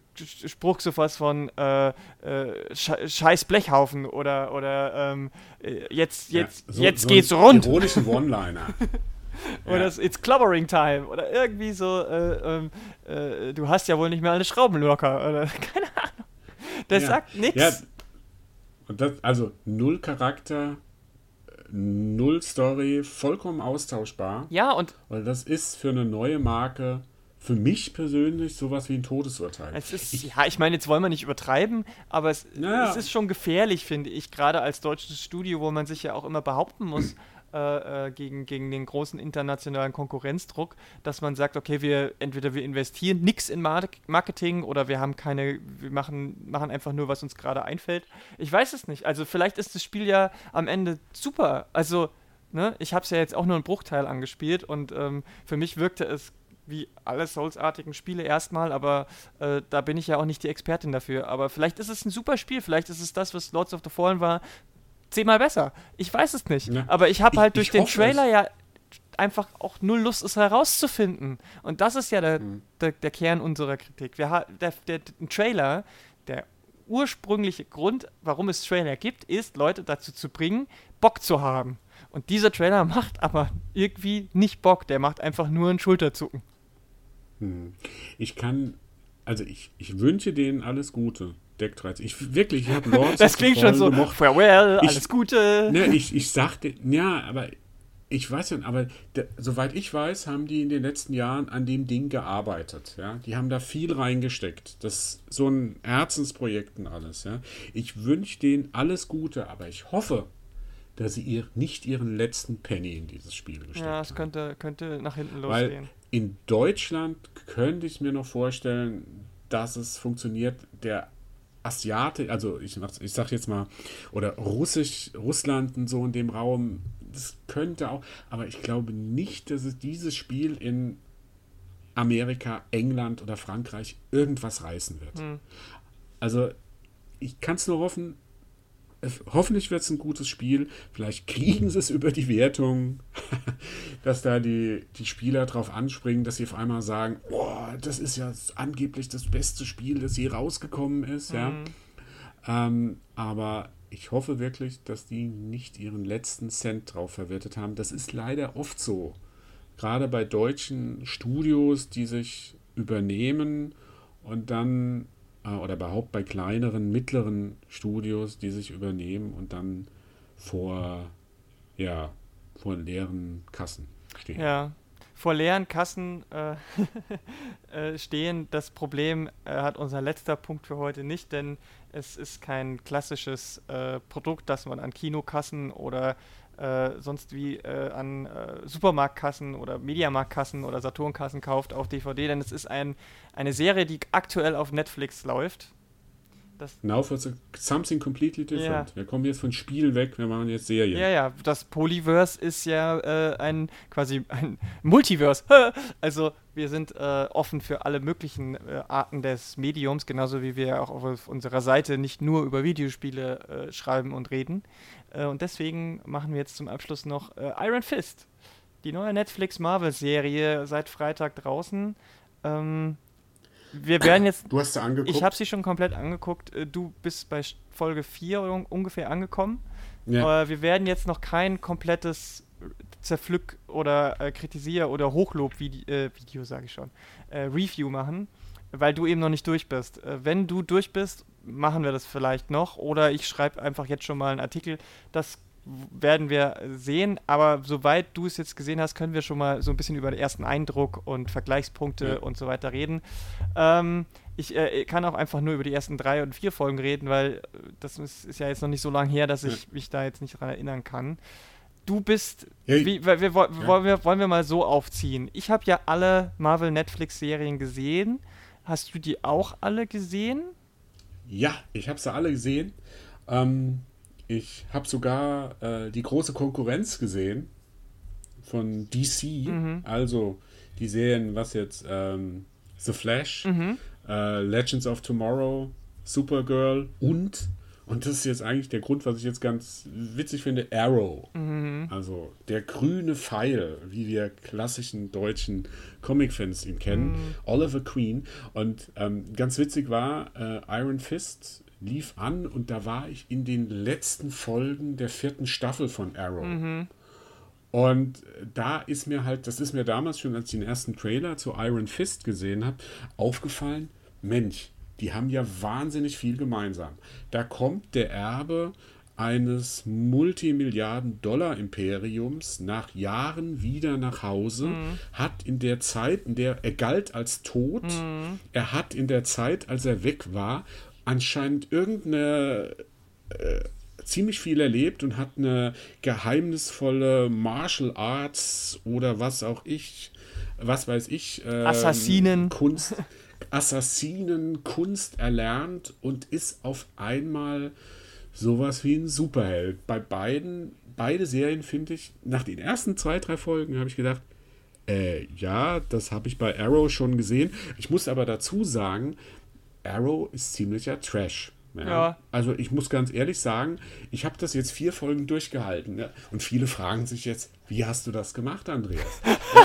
Spruch, so was von äh, äh, scheiß Blechhaufen oder, oder ähm, äh, jetzt, jetzt, ja, so, jetzt so geht's rund. Ironische [LAUGHS] One-Liner. oder ja. it's clobbering time oder irgendwie so, ähm, du hast ja wohl nicht mehr alle Schrauben locker oder [LAUGHS] keine Ahnung. Der ja. sagt nichts. Und das, also null Charakter, null Story, vollkommen austauschbar. Ja, und. Weil das ist für eine neue Marke für mich persönlich sowas wie ein Todesurteil. Es ist, ich, ja, ich meine, jetzt wollen wir nicht übertreiben, aber es, naja. es ist schon gefährlich, finde ich, gerade als deutsches Studio, wo man sich ja auch immer behaupten muss. Äh, äh, gegen, gegen den großen internationalen Konkurrenzdruck, dass man sagt, okay, wir entweder wir investieren nichts in Marketing oder wir haben keine, wir machen, machen einfach nur, was uns gerade einfällt. Ich weiß es nicht. Also vielleicht ist das Spiel ja am Ende super. Also, ne, ich habe es ja jetzt auch nur einen Bruchteil angespielt und ähm, für mich wirkte es wie alle Souls-artigen Spiele erstmal, aber äh, da bin ich ja auch nicht die Expertin dafür. Aber vielleicht ist es ein super Spiel, vielleicht ist es das, was Lords of the Fallen war, zehnmal besser. Ich weiß es nicht. Ja. Aber ich habe halt durch den Trailer es. ja einfach auch null Lust, es herauszufinden. Und das ist ja der, mhm. der, der, Kern unserer Kritik. Wir, der, der, der Trailer, der ursprüngliche Grund, warum es Trailer gibt, ist, Leute dazu zu bringen, Bock zu haben. Und dieser Trailer macht aber irgendwie nicht Bock. Der macht einfach nur ein Schulterzucken. Hm. Ich kann, also ich, ich wünsche denen alles Gute. Deck 13. Ich wirklich, ich habe [LAUGHS] Lords Das klingt schon so, gemocht. farewell, ich, alles Gute. Ne, ich, ich sagte, ja, aber ich weiß ja, aber der, soweit ich weiß, haben die in den letzten Jahren an dem Ding gearbeitet. Ja? Die haben da viel reingesteckt. Das ist so ein Herzensprojekt und alles. Ja? Ich wünsche denen alles Gute, aber ich hoffe, dass sie ihr, nicht ihren letzten Penny in dieses Spiel gesteckt haben. Ja, es könnte, könnte nach hinten losgehen. Weil in Deutschland könnte ich mir noch vorstellen, dass es funktioniert. Der Asiate, also ich, ich sag jetzt mal, oder Russisch, Russland und so in dem Raum, das könnte auch, aber ich glaube nicht, dass es dieses Spiel in Amerika, England oder Frankreich irgendwas reißen wird. Hm. Also ich kann es nur hoffen, hoffentlich wird es ein gutes Spiel. Vielleicht kriegen sie es über die Wertung, [LAUGHS] dass da die, die Spieler drauf anspringen, dass sie auf einmal sagen, boah, das ist ja angeblich das beste Spiel, das je rausgekommen ist. Mhm. Ja. Ähm, aber ich hoffe wirklich, dass die nicht ihren letzten Cent drauf verwertet haben. Das ist leider oft so. Gerade bei deutschen Studios, die sich übernehmen und dann oder überhaupt bei kleineren, mittleren Studios, die sich übernehmen und dann vor, ja, vor leeren Kassen stehen. Ja, vor leeren Kassen äh, [LAUGHS] äh, stehen. Das Problem äh, hat unser letzter Punkt für heute nicht, denn es ist kein klassisches äh, Produkt, das man an Kinokassen oder äh, sonst wie äh, an äh, Supermarktkassen oder Mediamarktkassen oder Saturnkassen kauft auf DVD, denn es ist ein, eine Serie, die aktuell auf Netflix läuft. Das Now for something completely different. Ja. Wir kommen jetzt von Spielen weg, wir machen jetzt Serien. Ja, ja, das Polyverse ist ja äh, ein quasi ein Multiverse. [LAUGHS] also wir sind äh, offen für alle möglichen äh, Arten des Mediums, genauso wie wir auch auf unserer Seite nicht nur über Videospiele äh, schreiben und reden. Äh, und deswegen machen wir jetzt zum Abschluss noch äh, Iron Fist. Die neue Netflix Marvel-Serie seit Freitag draußen. Ähm, wir werden jetzt. Du hast sie angeguckt. Ich habe sie schon komplett angeguckt. Äh, du bist bei Folge 4 ungefähr angekommen. Ja. Äh, wir werden jetzt noch kein komplettes Zerpflück oder äh, Kritisier- oder Hochlob-Video, äh, sage ich schon, äh, Review machen, weil du eben noch nicht durch bist. Äh, wenn du durch bist, machen wir das vielleicht noch oder ich schreibe einfach jetzt schon mal einen Artikel. Das werden wir sehen, aber soweit du es jetzt gesehen hast, können wir schon mal so ein bisschen über den ersten Eindruck und Vergleichspunkte ja. und so weiter reden. Ähm, ich äh, kann auch einfach nur über die ersten drei und vier Folgen reden, weil äh, das ist, ist ja jetzt noch nicht so lange her, dass ich ja. mich da jetzt nicht dran erinnern kann. Du bist, hey. wie, wir, wir, ja. wollen, wir, wollen wir mal so aufziehen. Ich habe ja alle Marvel Netflix-Serien gesehen. Hast du die auch alle gesehen? Ja, ich habe sie alle gesehen. Ähm, ich habe sogar äh, die große Konkurrenz gesehen von DC, mhm. also die Serien, was jetzt ähm, The Flash, mhm. äh, Legends of Tomorrow, Supergirl und, Und das ist jetzt eigentlich der Grund, was ich jetzt ganz witzig finde, Arrow. Mhm. Also der grüne Pfeil, wie wir klassischen deutschen Comic-Fans ihn kennen. Mhm. Oliver Queen. Und ähm, ganz witzig war, äh, Iron Fist lief an und da war ich in den letzten Folgen der vierten Staffel von Arrow. Mhm. Und da ist mir halt, das ist mir damals schon, als ich den ersten Trailer zu Iron Fist gesehen habe, aufgefallen, Mensch, die haben ja wahnsinnig viel gemeinsam. Da kommt der Erbe eines Multimilliarden-Dollar-Imperiums nach Jahren wieder nach Hause, hat in der Zeit, in der er galt als tot, er hat in der Zeit, als er weg war, anscheinend irgendeine äh, ziemlich viel erlebt und hat eine geheimnisvolle Martial Arts oder was auch ich, was weiß ich, ähm, Assassinen. Kunst, Assassinen, Kunst erlernt und ist auf einmal sowas wie ein Superheld. Bei beiden, beide Serien finde ich, nach den ersten zwei, drei Folgen habe ich gedacht, äh, ja, das habe ich bei Arrow schon gesehen. Ich muss aber dazu sagen, Arrow ist ziemlicher Trash. Ja. Ja. Also ich muss ganz ehrlich sagen, ich habe das jetzt vier Folgen durchgehalten. Ne? Und viele fragen sich jetzt, wie hast du das gemacht, Andreas?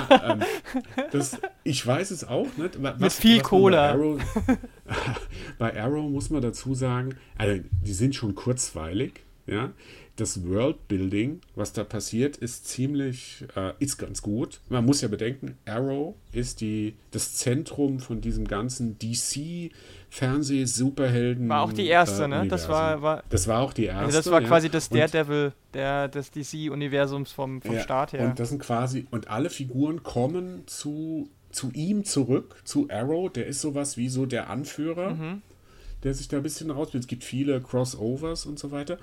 ja, ähm, das, ich weiß es auch nicht. wa- Mit viel Cola. Bei Arrow, [LAUGHS] bei Arrow muss man dazu sagen, also die sind schon kurzweilig. Ja? Das Worldbuilding, was da passiert, ist ziemlich, äh, ist ganz gut. Man muss ja bedenken, Arrow ist die, das Zentrum von diesem ganzen DC Fernseh-Superhelden. War auch die erste, äh, ne? Das war, war Das war auch die erste. also das war ja. quasi das Und- Daredevil der, des DC-Universums vom, vom ja, Start her. Und das sind quasi, und alle Figuren kommen zu, zu ihm zurück, zu Arrow, der ist sowas wie so der Anführer, Mhm. der sich da ein bisschen rausbildet. Es gibt viele Crossovers und so weiter.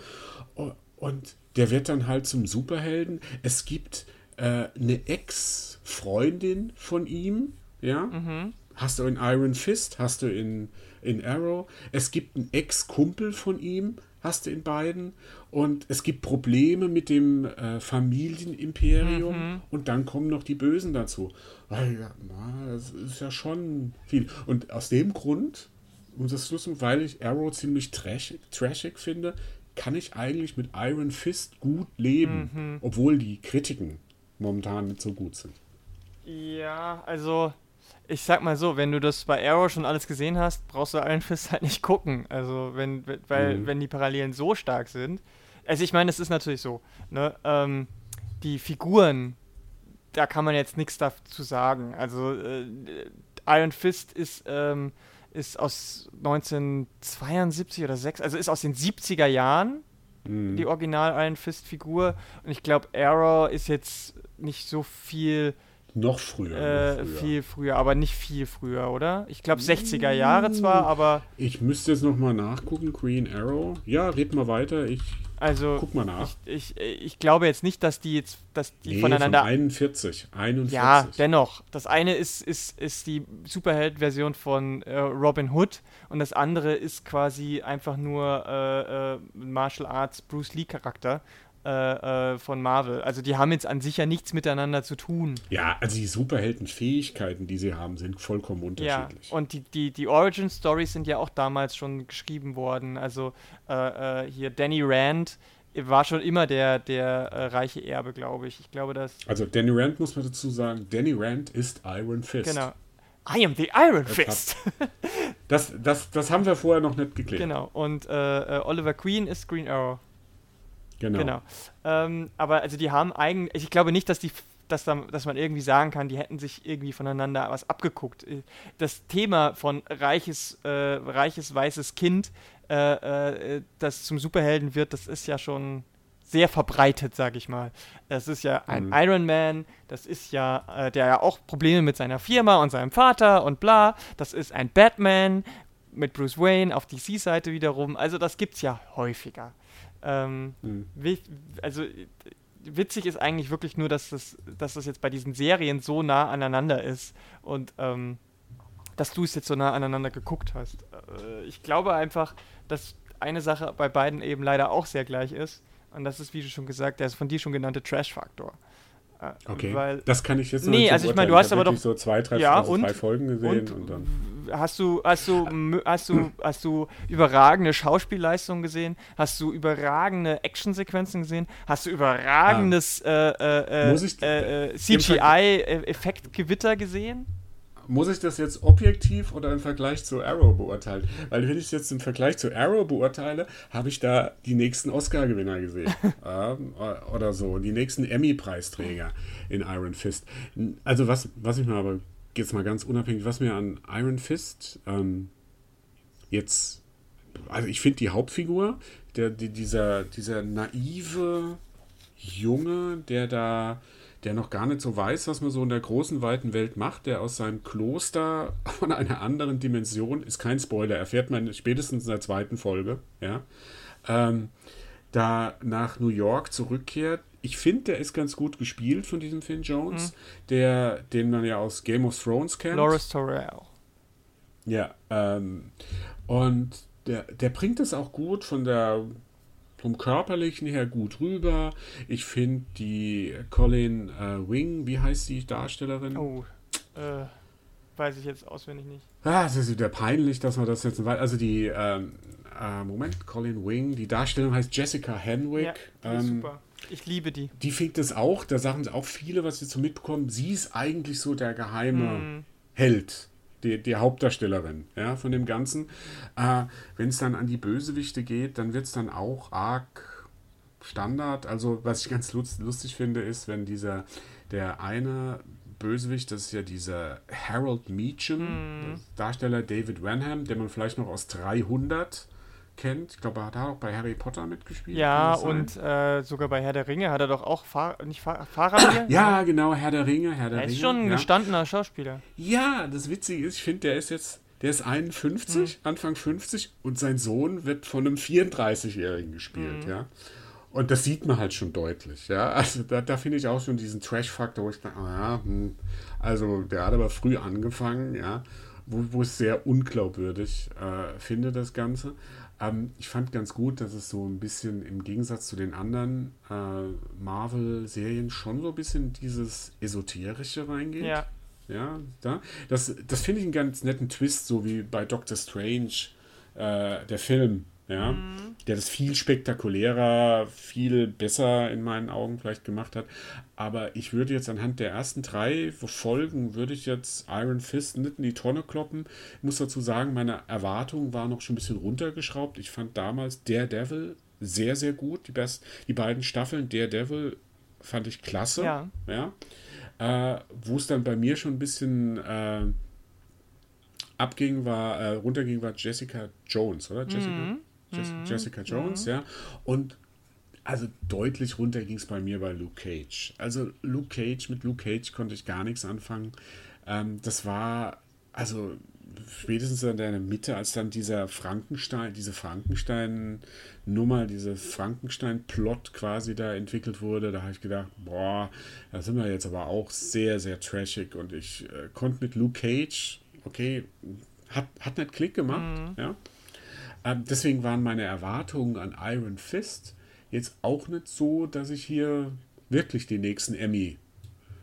Und der wird dann halt zum Superhelden. Es gibt äh, eine Ex-Freundin von ihm, ja. Mhm. Hast du in Iron Fist, hast du in, in Arrow. Es gibt einen Ex-Kumpel von ihm, hast du in beiden. Und es gibt Probleme mit dem äh, Familienimperium. Und dann kommen noch die Bösen dazu. Weil, ja, das ist ja schon viel. Und aus dem Grund, und das Schluss, weil ich Arrow ziemlich trashig, trashig finde, kann ich eigentlich mit Iron Fist gut leben. Obwohl die Kritiken momentan nicht so gut sind. Ja, also ich sag mal so, wenn du das bei Arrow schon alles gesehen hast, brauchst du Iron Fist halt nicht gucken. Also wenn, wenn- weil, Mhm. wenn die Parallelen so stark sind. Also ich meine, es ist natürlich so, ne? Ähm, die Figuren, da kann man jetzt nichts dazu sagen. Also äh, Iron Fist ist, ähm, ist aus 1972 oder 6, also ist aus den 70er Jahren Mhm. die Original Iron Fist Figur und ich glaube Arrow ist jetzt nicht so viel Noch früher. äh, noch früher. viel früher, aber nicht viel früher, oder? Ich glaube 60er Jahre zwar, aber Ich müsste jetzt nochmal nachgucken, Green Arrow. Ja, red mal weiter, ich also guck mal nach. ich, ich, ich glaube jetzt nicht, dass die jetzt, dass die Nee, voneinander. von 41. 41. ja, dennoch. Das eine ist, ist, ist die Superheld-Version von äh, Robin Hood und das andere ist quasi einfach nur äh, äh, Martial Arts Bruce Lee-Charakter äh, äh, von Marvel. Also die haben jetzt an sich ja nichts miteinander zu tun. Ja, also die Superheldenfähigkeiten, die sie haben, sind vollkommen Ja, unterschiedlich. und die, die, die Origin-Stories sind ja auch damals schon geschrieben worden. Also äh, äh, hier Danny Rand war schon immer der, der äh, reiche Erbe, glaube ich. Ich glaube, dass. also Danny Rand muss man dazu sagen, Danny Rand ist Iron Fist. Genau. I am the Iron Fist. Das, das, das haben wir vorher noch nicht geklärt. genau. Und äh, Oliver Queen ist Green Arrow. Genau. Genau. Ähm, aber also die haben eigentlich, ich glaube nicht, dass die dass, da, dass man irgendwie sagen kann, die hätten sich irgendwie voneinander was abgeguckt. Äh, Das Thema von reiches, äh, reiches weißes Kind, äh, äh, das zum Superhelden wird, das ist ja schon sehr verbreitet, sag ich mal. Das ist ja ein Mhm. Iron Man, das ist ja, äh, der ja auch Probleme mit seiner Firma und seinem Vater und bla. Das ist ein Batman mit Bruce Wayne auf DC-Seite wiederum. Also das gibt's ja häufiger. Ähm, Mhm. also witzig ist eigentlich wirklich nur, dass das, dass das jetzt bei diesen Serien so nah aneinander ist und ähm, dass du es jetzt so nah aneinander geguckt hast. Äh, ich glaube einfach, dass eine Sache bei beiden eben leider auch sehr gleich ist und das ist, wie du schon gesagt hast, von dir schon genannte Trash-Faktor. Äh, Okay. Weil das kann ich jetzt noch Nee, nicht also ich meine, du hast aber wirklich so zwei, drei, ja, also und- drei Folgen gesehen und, und, dann. hast du, hast du, hast du, hast du überragende Schauspielleistungen gesehen? Hast du überragende Actionsequenzen gesehen? Hast du überragendes ah. äh, äh, äh, CGI-Effektgewitter gesehen? Muss ich das jetzt objektiv oder im Vergleich zu Arrow beurteilen? Weil wenn ich es jetzt im Vergleich zu Arrow beurteile, habe ich da die nächsten Oscar-Gewinner gesehen. [LAUGHS] ähm, oder so, die nächsten Emmy-Preisträger in Iron Fist. Also was, was ich mir aber jetzt mal ganz unabhängig, was mir an Iron Fist ähm, jetzt, also ich finde die Hauptfigur, der, die, dieser, dieser naive Junge, der da der noch gar nicht so weiß, was man so in der großen, weiten Welt macht, der aus seinem Kloster [LAUGHS] von einer anderen Dimension, ist kein Spoiler, erfährt man spätestens in der zweiten Folge, ja, ähm, da nach New York zurückkehrt. Ich finde, der ist ganz gut gespielt von diesem Finn Jones, mhm. der, den man ja aus Game of Thrones kennt. Loris Torrell. Ja, ähm, und der, der bringt es auch gut von der vom Körperlichen her gut rüber. Ich finde die Colin äh, Wing, wie heißt die Darstellerin? Oh, äh, weiß ich jetzt auswendig nicht. Ah, es ist wieder peinlich, dass man das jetzt. Also die, ähm, äh, Moment, Colin Wing, die Darstellerin heißt Jessica Henwick. Ja, ähm, super. Ich liebe die. Die findet es auch, da sagen auch viele, was wir so mitbekommen. Sie ist eigentlich so der geheime mm. Held die, die Hauptdarstellerin ja, von dem Ganzen. Äh, Wenn es dann an die Bösewichte geht, dann wird es dann auch arg Standard. Also, was ich ganz lustig finde, ist, wenn dieser, der eine Bösewicht, das ist ja dieser Harold Meacham, mm. Darsteller David Wenham, den man vielleicht noch aus 300 kennt. Ich glaube, er hat auch bei Harry Potter mitgespielt. Ja, und äh, sogar bei Herr der Ringe hat er doch auch Fahr nicht Fahr Fahrer. ja, genau, Herr der Ringe, Herr der er Ringe. Er ist schon ein ja. gestandener Schauspieler. Ja, das Witzige ist, ich finde, der ist jetzt, der ist 51, mhm. Anfang 50 und sein Sohn wird von einem 34-Jährigen gespielt, mhm. ja. Und das sieht man halt schon deutlich, ja. Also da, da finde ich auch schon diesen Trash-Faktor, wo ich denke, ah, hm. also der hat aber früh angefangen, ja, wo, wo es sehr unglaubwürdig äh, finde, das Ganze. Ähm, ich fand ganz gut, dass es so ein bisschen im Gegensatz zu den anderen äh, Marvel-Serien schon so ein bisschen dieses Esoterische reingeht. Ja. Ja, da. Das, das finde ich einen ganz netten Twist, so wie bei Doctor Strange, äh, der Film ja, mhm. der das viel spektakulärer, viel besser in meinen Augen vielleicht gemacht hat. Aber ich würde jetzt anhand der ersten drei Folgen, würde ich jetzt Iron Fist nicht in die Tonne kloppen. Ich muss dazu sagen, meine Erwartungen waren noch schon ein bisschen runtergeschraubt. Ich fand damals Daredevil sehr, sehr gut. Die, best, die beiden Staffeln Daredevil fand ich klasse. Ja. ja. Äh, Wo es dann bei mir schon ein bisschen... Äh, abging, war, äh, runterging, war Jessica Jones, oder? Jessica? Mhm. Mhm. Jessica Jones, mhm. ja. Und also deutlich runter ging es bei mir bei Luke Cage. Also Luke Cage, mit Luke Cage konnte ich gar nichts anfangen. Ähm, das war, also spätestens in der Mitte, als dann dieser Frankenstein, diese Frankenstein-Nummer, diese Frankenstein-Plot quasi da entwickelt wurde, da habe ich gedacht, boah, da sind wir jetzt aber auch sehr, sehr trashig und ich äh, konnte mit Luke Cage, okay, hat, hat nicht Klick gemacht, mhm. ja. Ähm, deswegen waren meine Erwartungen an Iron Fist jetzt auch nicht so, dass ich hier wirklich die nächsten Emmy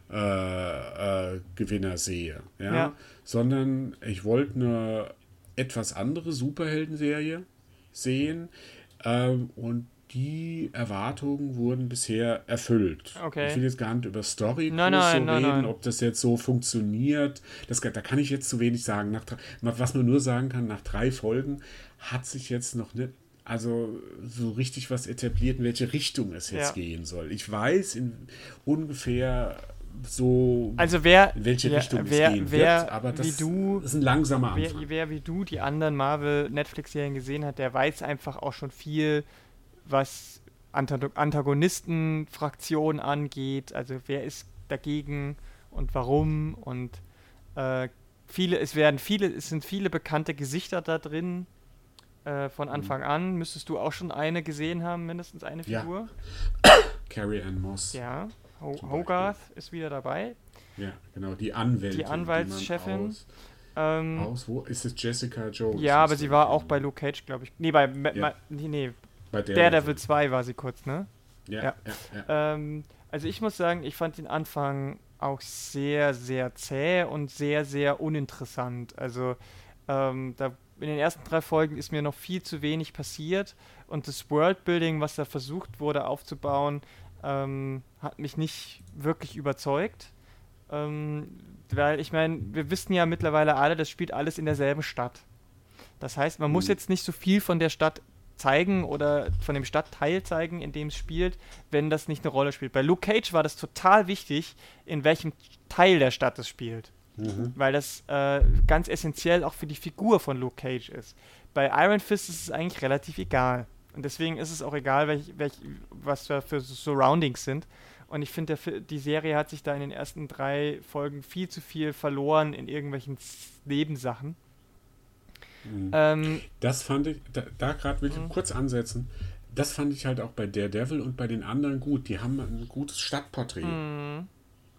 äh, äh, Gewinner sehe, ja? ja. sondern ich wollte eine etwas andere Superhelden-Serie sehen ähm, und die Erwartungen wurden bisher erfüllt. Okay. Ich will jetzt gar nicht über Story nein, nein, so nein, reden, ob das jetzt so funktioniert. Das, da kann ich jetzt zu wenig sagen. Nach, was man nur sagen kann, nach drei Folgen hat sich jetzt noch nicht also so richtig was etabliert, in welche Richtung es jetzt ja. gehen soll. Ich weiß in ungefähr so, also wer, in welche ja, Richtung wer, es gehen wer, wird, aber das du, ist ein langsamer Anfang. Wer, wer wie du die anderen Marvel-Netflix-Serien gesehen hat, der weiß einfach auch schon viel was Antagonistenfraktionen angeht, also wer ist dagegen und warum und äh, viele, es werden viele, es sind viele bekannte Gesichter da drin äh, von Anfang mhm. an. Müsstest du auch schon eine gesehen haben, mindestens eine Figur? Ja. [COUGHS] Carrie Ann Moss. Ja, Ho Hogarth ist wieder dabei. Ja, genau, die Anwältin. Die Anwaltschefin. Aus, ähm, aus, wo ist es Jessica Jones? Ja, aber sie war auch bei Luke Cage, glaube ich. Nee, bei ja. nee, nee, bei Daredevil. Daredevil 2 war sie kurz, ne? Ja. ja. ja ähm, also ich muss sagen, ich fand den Anfang auch sehr, sehr zäh und sehr, sehr uninteressant. Also Ähm, da in den ersten drei Folgen ist mir noch viel zu wenig passiert und das Worldbuilding, was da versucht wurde aufzubauen, ähm, hat mich nicht wirklich überzeugt. Ähm, weil ich meine, wir wissen ja mittlerweile alle, das spielt alles in derselben Stadt. Das heißt, man mhm. muss jetzt nicht so viel von der Stadt zeigen oder von dem Stadtteil zeigen, in dem es spielt, wenn das nicht eine Rolle spielt. Bei Luke Cage war das total wichtig, in welchem Teil der Stadt es spielt. Mhm. Weil das äh, ganz essentiell auch für die Figur von Luke Cage ist. Bei Iron Fist ist es eigentlich relativ egal. Und deswegen ist es auch egal, welch, welch, was da für Surroundings sind. Und ich finde, die Serie hat sich da in den ersten drei Folgen viel zu viel verloren in irgendwelchen Nebensachen. Mhm. Ähm, das fand ich, da, da gerade will ich mhm. kurz ansetzen, das fand ich halt auch bei Daredevil und bei den anderen gut. Die haben ein gutes Stadtporträt mhm.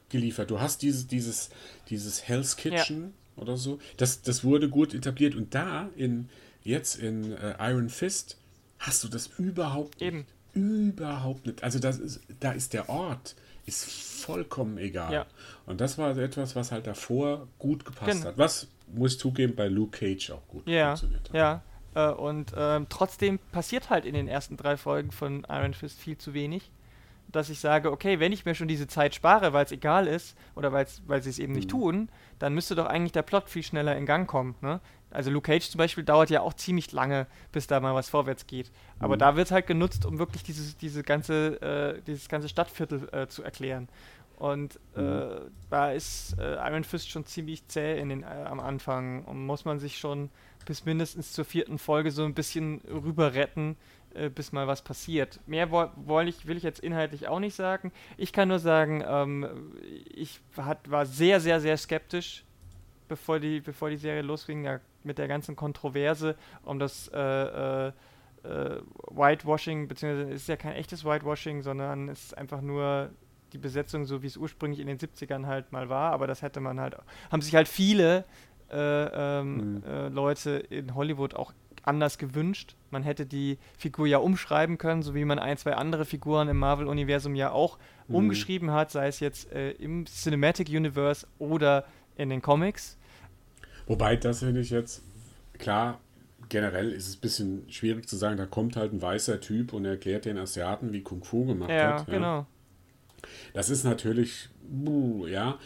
Geliefert. Du hast dieses, dieses, dieses Hell's Kitchen ja. oder so. Das, das wurde gut etabliert. Und da in jetzt in äh, Iron Fist hast du das überhaupt Eben. nicht. Überhaupt nicht. Also das ist, da ist der Ort ist vollkommen egal. Ja. Und das war etwas, was halt davor gut gepasst genau. hat. Was, muss ich zugeben, bei Luke Cage auch gut ja, funktioniert hat. Ja, äh, und ähm, trotzdem passiert halt in den ersten drei Folgen von Iron Fist viel zu wenig, dass ich sage, okay, wenn ich mir schon diese Zeit spare, weil es egal ist, oder weil sie es eben mhm. nicht tun, dann müsste doch eigentlich der Plot viel schneller in Gang kommen. Ne? Also Luke Cage zum Beispiel dauert ja auch ziemlich lange, bis da mal was vorwärts geht. Aber mhm. da wird es halt genutzt, um wirklich dieses, diese ganze, äh, dieses ganze Stadtviertel äh, zu erklären. Und äh, mhm. da ist äh, Iron Fist schon ziemlich zäh in den, äh, am Anfang und muss man sich schon bis mindestens zur vierten Folge so ein bisschen rüber retten, äh, bis mal was passiert. Mehr wo, ich, will ich jetzt inhaltlich auch nicht sagen. Ich kann nur sagen, ähm, ich hat, war sehr, sehr, sehr skeptisch, bevor die, bevor die Serie losging. Da mit der ganzen Kontroverse um das äh, äh, äh, Whitewashing, beziehungsweise es ist ja kein echtes Whitewashing, sondern es ist einfach nur die Besetzung, so wie es ursprünglich in den 70ern halt mal war, aber das hätte man halt, haben sich halt viele äh, ähm, mhm. äh, Leute in Hollywood auch anders gewünscht. Man hätte die Figur ja umschreiben können, so wie man ein, zwei andere Figuren im Marvel-Universum ja auch mhm. umgeschrieben hat, sei es jetzt äh, im Cinematic Universe oder in den Comics. Wobei, das finde ich jetzt, klar, generell ist es ein bisschen schwierig zu sagen, da kommt halt ein weißer Typ und erklärt den Asiaten, wie Kung Fu gemacht ja, hat. Ja, genau. Das ist natürlich, ja,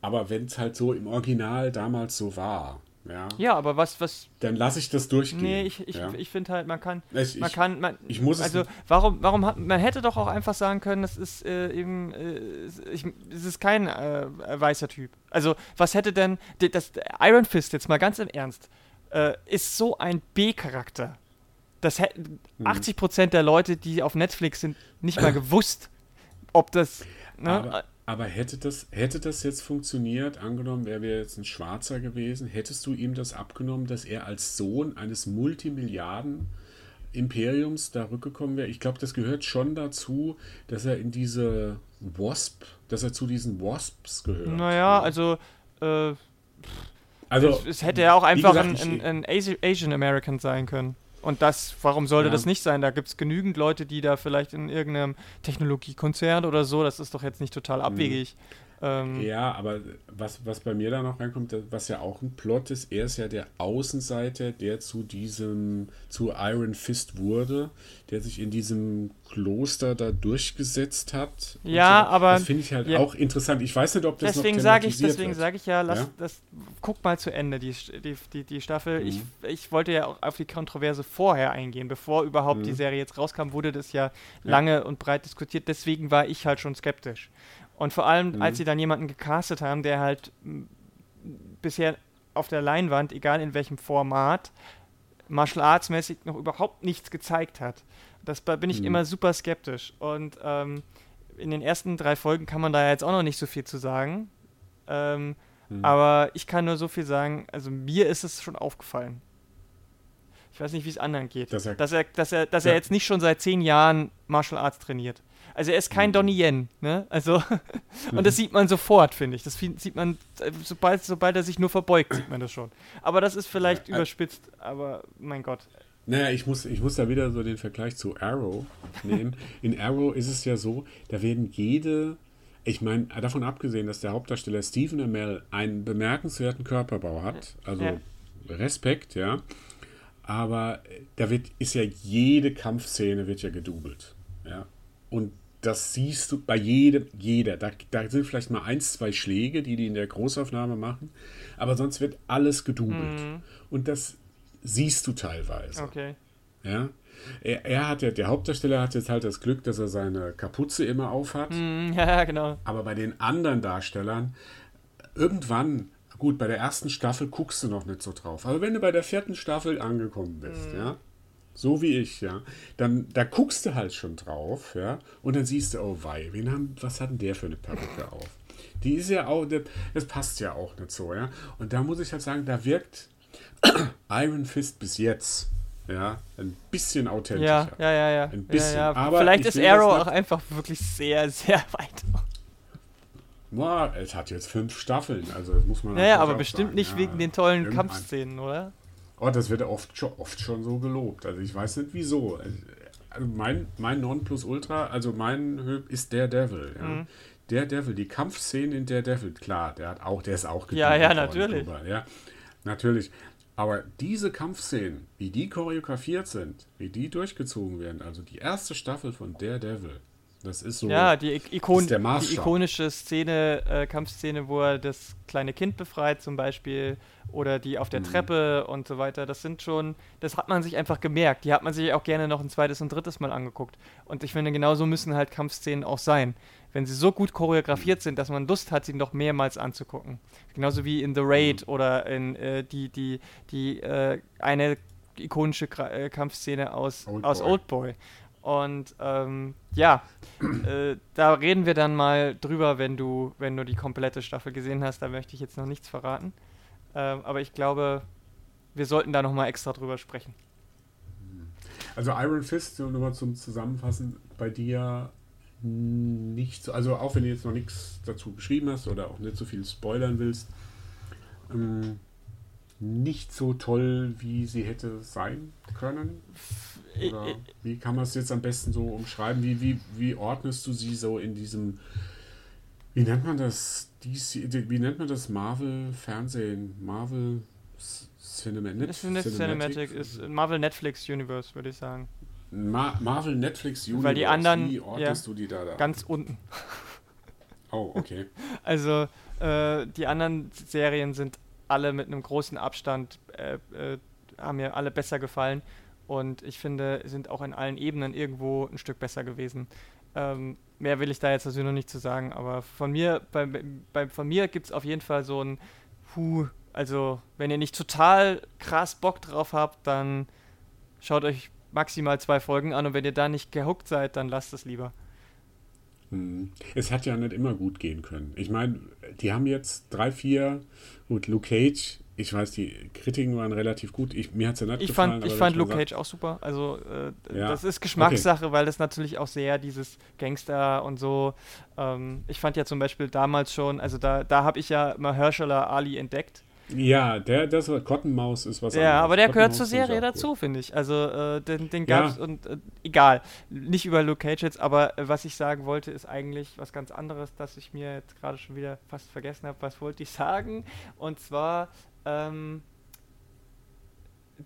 aber wenn es halt so im Original damals so war, ja. Ja, aber was, was. Dann lasse ich das durchgehen. Nee, ich, ich, ja. ich finde halt, man kann. Ich, man kann. Man, ich muss Also, warum, warum hat. Man hätte doch auch einfach sagen können, das ist äh, eben. Äh, ich, es ist kein äh, weißer Typ. Also, was hätte denn. Das Iron Fist, jetzt mal ganz im Ernst, äh, ist so ein B-Charakter. Das hätten hm. 80% der Leute, die auf Netflix sind, nicht mal [LAUGHS] gewusst, ob das. Ne? Aber, aber hätte das, hätte das jetzt funktioniert, angenommen, wäre jetzt ein Schwarzer gewesen, hättest du ihm das abgenommen, dass er als Sohn eines Multimilliarden Imperiums da rückgekommen wäre? Ich glaube, das gehört schon dazu, dass er in diese Wasp, dass er zu diesen Wasps gehört. Naja, also, äh, also es, es hätte ja auch einfach gesagt, ein, ein, ein Asian American sein können. Und das, warum sollte ja. das nicht sein? Da gibt es genügend Leute, die da vielleicht in irgendeinem Technologiekonzern oder so, das ist doch jetzt nicht total mhm. abwegig. Mhm. Ähm, ja, aber was, was bei mir da noch reinkommt, was ja auch ein Plot ist, er ist ja der Außenseiter, der zu diesem, zu Iron Fist wurde, der sich in diesem Kloster da durchgesetzt hat. Ja, so. aber. Das finde ich halt ja, auch interessant. Ich weiß nicht, ob das deswegen noch sage ich Deswegen sage ich ja, lass ja? das, guck mal zu Ende, die, die, die, die Staffel. Mhm. Ich, ich wollte ja auch auf die Kontroverse vorher eingehen. Bevor überhaupt mhm. die Serie jetzt rauskam, wurde das ja, ja lange und breit diskutiert. Deswegen war ich halt schon skeptisch. Und vor allem, mhm. als sie dann jemanden gecastet haben, der halt bisher auf der Leinwand, egal in welchem Format, Martial Arts mäßig noch überhaupt nichts gezeigt hat. Das bin ich mhm. immer super skeptisch. Und ähm, in den ersten drei Folgen kann man da jetzt auch noch nicht so viel zu sagen. Ähm, mhm. Aber ich kann nur so viel sagen, also mir ist es schon aufgefallen. Ich weiß nicht, wie es anderen geht. Dass er, dass er, dass er, dass ja. er jetzt nicht schon seit zehn Jahren Martial Arts trainiert. Also er ist kein mhm. Donnie Yen, ne? Also [LAUGHS] und das sieht man sofort, finde ich. Das sieht man sobald sobald er sich nur verbeugt, sieht man das schon. Aber das ist vielleicht ja, überspitzt, aber mein Gott. Naja, ich muss, ich muss da wieder so den Vergleich zu Arrow nehmen. In Arrow ist es ja so, da werden jede, ich meine, davon abgesehen, dass der Hauptdarsteller Stephen Amell einen bemerkenswerten Körperbau hat, also ja. Respekt, ja. Aber da wird, ist ja jede Kampfszene wird ja gedoubelt. Ja. Und das siehst du bei jedem, jeder. Da, da sind vielleicht mal ein, zwei Schläge, die die in der Großaufnahme machen, aber sonst wird alles gedoubelt. Mhm. Und das siehst du teilweise. Okay. Ja. Er, er hat ja, der Hauptdarsteller hat jetzt halt das Glück, dass er seine Kapuze immer aufhat. Mm, [LAUGHS] ja, genau. Aber bei den anderen Darstellern, irgendwann, gut, bei der ersten Staffel guckst du noch nicht so drauf. Aber wenn du bei der vierten Staffel angekommen bist, mm. ja, so wie ich, ja, dann da guckst du halt schon drauf, ja, und dann siehst du, oh wei, wen haben, was hat denn der für eine Perücke auf? Die ist ja auch, das passt ja auch nicht so, ja. Und da muss ich halt sagen, da wirkt [COUGHS] Iron Fist bis jetzt ja, ein bisschen authentischer. Ja, ja, ja, ja. Ein bisschen. Ja, ja. Aber Vielleicht ist Arrow auch einfach wirklich sehr, sehr [LAUGHS] weit. Boah, es hat jetzt fünf Staffeln, also das muss man. Ja, ja aber bestimmt sagen. nicht ja, wegen den tollen Kampfszenen, oder? Oh, das wird oft schon, oft schon so gelobt. Also ich weiß nicht wieso. Also mein, mein Nonplusultra, also mein ist der Devil. Ja. Mhm. Der Devil, die Kampfszenen in der Devil, klar, der hat auch, der ist auch Ja, ja, natürlich. Drüber, ja, natürlich. Aber diese Kampfszenen, wie die choreografiert sind, wie die durchgezogen werden, also die erste Staffel von Daredevil, das ist so. Ja, die, Ikon die ikonische Szene, äh, Kampfszene, wo er das kleine Kind befreit, zum Beispiel, oder die auf der mhm. Treppe und so weiter, das sind schon, das hat man sich einfach gemerkt. Die hat man sich auch gerne noch ein zweites und drittes Mal angeguckt. Und ich finde, genauso müssen halt Kampfszenen auch sein wenn sie so gut choreografiert sind, dass man Lust hat, sie noch mehrmals anzugucken. Genauso wie in The Raid mhm. oder in äh, die, die, die äh, eine ikonische äh, Kampfszene aus Old aus Oldboy. Und ähm, ja, äh, da reden wir dann mal drüber, wenn du, wenn du die komplette Staffel gesehen hast. Da möchte ich jetzt noch nichts verraten. Ähm, aber ich glaube, wir sollten da nochmal extra drüber sprechen. Also Iron Fist, nur mal zum Zusammenfassen, bei dir nicht so, also auch wenn du jetzt noch nichts dazu geschrieben hast oder auch nicht so viel spoilern willst, ähm, nicht so toll, wie sie hätte sein können? Oder wie kann man es jetzt am besten so umschreiben? Wie, wie, wie ordnest du sie so in diesem, wie nennt man das, DC, wie nennt man das Marvel-Fernsehen? Marvel Cinematic? Cinematic? Cinematic ist Marvel Netflix Universe, würde ich sagen. Ma Marvel Netflix Universe. Weil die anderen. Wie ortest ja, du die da, da? Ganz unten. Oh, okay. [LAUGHS] also, äh, die anderen Serien sind alle mit einem großen Abstand, äh, äh, haben mir alle besser gefallen. Und ich finde, sind auch in allen Ebenen irgendwo ein Stück besser gewesen. Ähm, mehr will ich da jetzt natürlich noch nicht zu sagen, aber von mir, bei, bei, mir gibt es auf jeden Fall so ein Puh, also wenn ihr nicht total krass Bock drauf habt, dann schaut euch maximal zwei Folgen an und wenn ihr da nicht gehuckt seid, dann lasst es lieber. Hm. Es hat ja nicht immer gut gehen können. Ich meine, die haben jetzt drei, vier, gut, Luke Cage, ich weiß, die Kritiken waren relativ gut. Ich, mir hat es ja nicht ich gefallen. Fand, ich fand Luke Cage auch super. Also, äh, ja. das ist Geschmackssache, okay. weil das natürlich auch sehr dieses Gangster und so. Ähm, ich fand ja zum Beispiel damals schon, also da, da habe ich ja Mahershala Ali entdeckt. Ja, der, das Cottonmaus ist was ja, anderes. Ja, aber der gehört zur Serie dazu, finde ich. Also, äh, den, den gab's ja. und äh, egal. Nicht über Luke Cage jetzt, aber äh, was ich sagen wollte, ist eigentlich was ganz anderes, das ich mir jetzt gerade schon wieder fast vergessen habe. Was wollte ich sagen? Und zwar, ähm,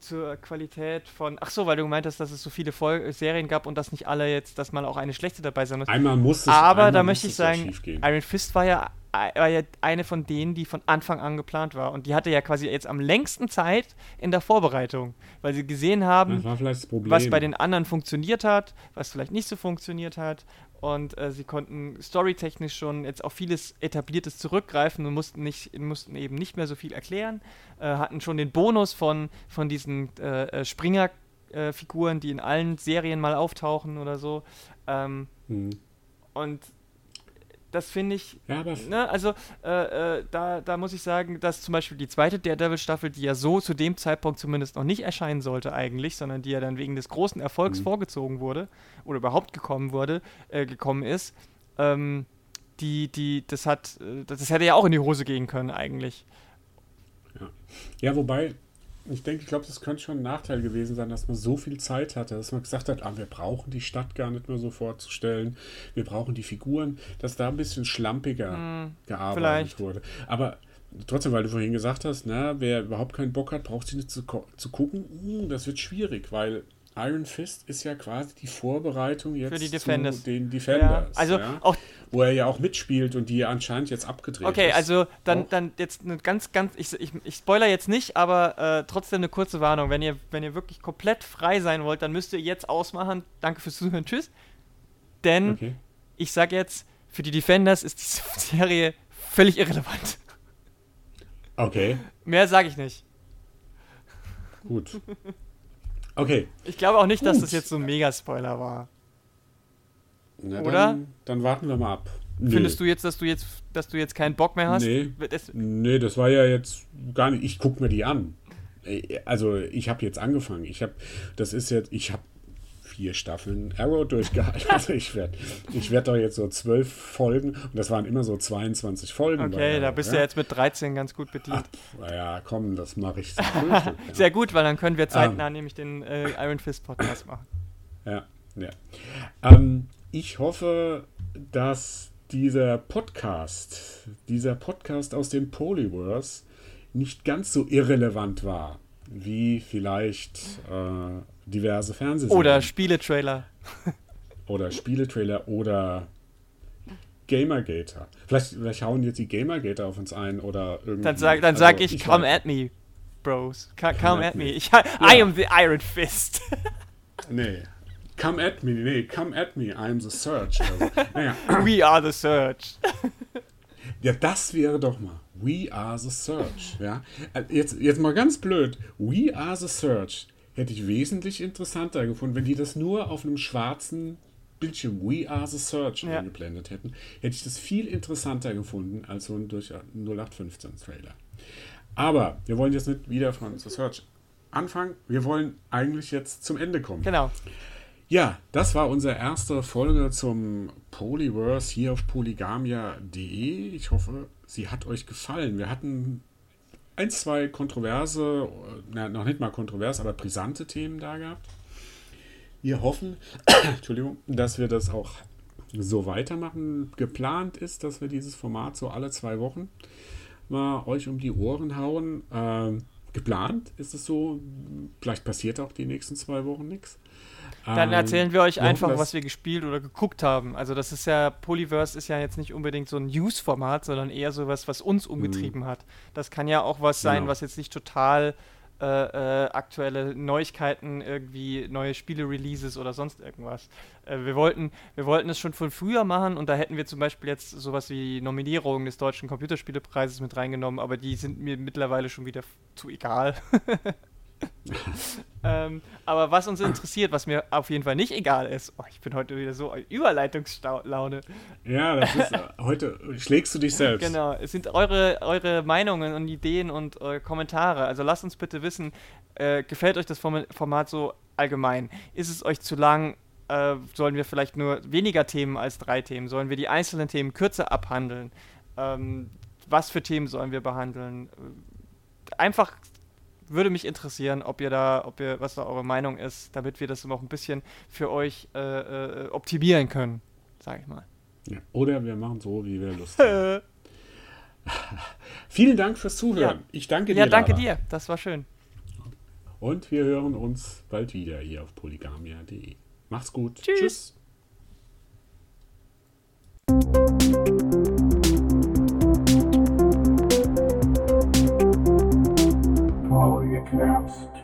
zur Qualität von. Ach so, weil du gemeint hast, dass es so viele Vol Serien gab und dass nicht alle jetzt, dass mal auch eine schlechte dabei sein muss. Einmal muss es. Aber da möchte ich sagen, Iron Fist war ja war ja eine von denen, die von Anfang an geplant war. Und die hatte ja quasi jetzt am längsten Zeit in der Vorbereitung, weil sie gesehen haben, was bei den anderen funktioniert hat, was vielleicht nicht so funktioniert hat. Und äh, sie konnten storytechnisch schon jetzt auf vieles Etabliertes zurückgreifen und mussten, nicht, mussten eben nicht mehr so viel erklären. Äh, hatten schon den Bonus von, von diesen äh, äh Springer-Figuren, die in allen Serien mal auftauchen oder so. Ähm, hm. Und das finde ich. Ja, aber. Ne, also, äh, äh, da, da muss ich sagen, dass zum Beispiel die zweite Daredevil-Staffel, die ja so zu dem Zeitpunkt zumindest noch nicht erscheinen sollte, eigentlich, sondern die ja dann wegen des großen Erfolgs mhm. vorgezogen wurde oder überhaupt gekommen wurde, äh, gekommen ist, ähm, die, die, das hat, äh, das hätte ja auch in die Hose gehen können, eigentlich. Ja, ja wobei, ich denke, ich glaube, das könnte schon ein Nachteil gewesen sein, dass man so viel Zeit hatte, dass man gesagt hat, ah, wir brauchen die Stadt gar nicht mehr so vorzustellen, wir brauchen die Figuren, dass da ein bisschen schlampiger mm, gearbeitet vielleicht. wurde. Aber trotzdem, weil du vorhin gesagt hast, na, wer überhaupt keinen Bock hat, braucht sie nicht zu, zu gucken. Uh, das wird schwierig, weil Iron Fist ist ja quasi die Vorbereitung jetzt Für die Defenders. zu den Defenders. Ja, also ja, auch wo er ja auch mitspielt und die anscheinend jetzt abgedreht Okay, ist. also dann, Auch. dann jetzt eine ganz, ganz, ich, ich, ich spoiler jetzt nicht, aber äh, trotzdem eine kurze Warnung. Wenn ihr, wenn ihr wirklich komplett frei sein wollt, dann müsst ihr jetzt ausmachen. Danke fürs Zuhören, tschüss. Denn Okay. ich sag jetzt, für die Defenders ist diese [LAUGHS] Serie völlig irrelevant. Okay, Mehr sage ich nicht. gut. [LAUGHS] Okay. Ich glaube auch nicht, dass Gut. das jetzt so ein Mega-Spoiler war. Na, Oder? Dann, dann warten wir mal ab. Nee. Findest du jetzt, dass du jetzt, dass du jetzt keinen Bock mehr hast? Nee. Das, Nee, das war ja jetzt gar nicht. Ich gucke mir die an. Also, ich habe jetzt angefangen. Ich habe, das ist jetzt, ich habe vier Staffeln Arrow durchgehalten. [LAUGHS] Also, ich werde ich werd doch jetzt so zwölf Folgen, und das waren immer so 22 Folgen. okay, da bist du ja? jetzt mit 13 ganz gut bedient. Ach, ja, komm, das mache ich [LAUGHS] Frühstück. ja. Sehr gut, weil dann können wir zeitnah Ähm. nämlich den äh, Iron Fist Podcast [COUGHS] machen. Ja, ja. Ähm, ich hoffe, dass dieser Podcast, dieser Podcast aus dem Polyverse nicht ganz so irrelevant war, wie vielleicht äh, diverse Fernsehserien Oder Spieletrailer. [LAUGHS] oder Spieletrailer oder Gamergater. Vielleicht, vielleicht hauen jetzt die Gamergater auf uns ein oder irgendwie. Dann sag, dann also sag ich, come weiß- at me, Bros. Come, come Come at at me. me. Ich, I am the Iron Fist. [LAUGHS] Nee. Come at me, nee, come at me, I'm the Search. Also, naja. [LAUGHS] We are the Search. Ja, das wäre doch mal. We are the search. Ja? Äh, Jetzt, jetzt mal ganz blöd. We are the search hätte ich wesentlich interessanter gefunden, wenn die das nur auf einem schwarzen Bildschirm We are the search Ja. eingeblendet hätten. Hätte ich das viel interessanter gefunden als so ein durch 0815 Trailer. Aber wir wollen jetzt nicht wieder von The Search anfangen. Wir wollen eigentlich jetzt zum Ende kommen. Genau. Ja, das war unsere erste Folge zum Polyverse hier auf polygamia.de. Ich hoffe, sie hat euch gefallen. Wir hatten ein, zwei kontroverse, na, noch nicht mal kontrovers, aber brisante Themen da gehabt. Wir hoffen, [COUGHS] Entschuldigung, dass wir das auch so weitermachen. Geplant ist, dass wir dieses Format so alle zwei Wochen mal euch um die Ohren hauen. Ähm, geplant ist es so. Vielleicht passiert auch die nächsten zwei Wochen nichts. Dann Ähm, erzählen wir euch wir hoffen, einfach, dass- was wir gespielt oder geguckt haben. Also das ist ja, Polyverse ist ja jetzt nicht unbedingt so ein News-Format, sondern eher sowas, was uns umgetrieben hat. Das kann ja auch was sein, Genau. was jetzt nicht total äh, äh, aktuelle Neuigkeiten, irgendwie neue Spiele-Releases oder sonst irgendwas. Äh, wir, wollten, wir wollten es schon von früher machen und da hätten wir zum Beispiel jetzt sowas wie Nominierungen des Deutschen Computerspielepreises mit reingenommen, aber die sind mir mittlerweile schon wieder zu egal. [LAUGHS] [LAUGHS] ähm, aber was uns interessiert, was mir auf jeden Fall nicht egal ist, oh, ich bin heute wieder so Überleitungslaune. Ja, das ist, äh, [LAUGHS] heute schlägst du dich selbst. Genau, es sind eure, eure Meinungen und Ideen und äh, Kommentare. Also lasst uns bitte wissen, äh, gefällt euch das Form- Format so allgemein? Ist es euch zu lang? Äh, sollen wir vielleicht nur weniger Themen als drei Themen? Sollen wir die einzelnen Themen kürzer abhandeln? Ähm, was für Themen sollen wir behandeln? Äh, Einfach würde mich interessieren, ob ihr da, ob ihr, was da eure Meinung ist, damit wir das noch ein bisschen für euch äh, äh optimieren können, sage ich mal. Ja. Oder wir machen so, wie wir Lust haben. [LAUGHS] Vielen Dank fürs Zuhören. Ja. Ich danke dir. Ja, danke Lara. dir. Das war schön. Und wir hören uns bald wieder hier auf polygamia.de. Macht's gut. Tschüss. Tschüss. collapsed.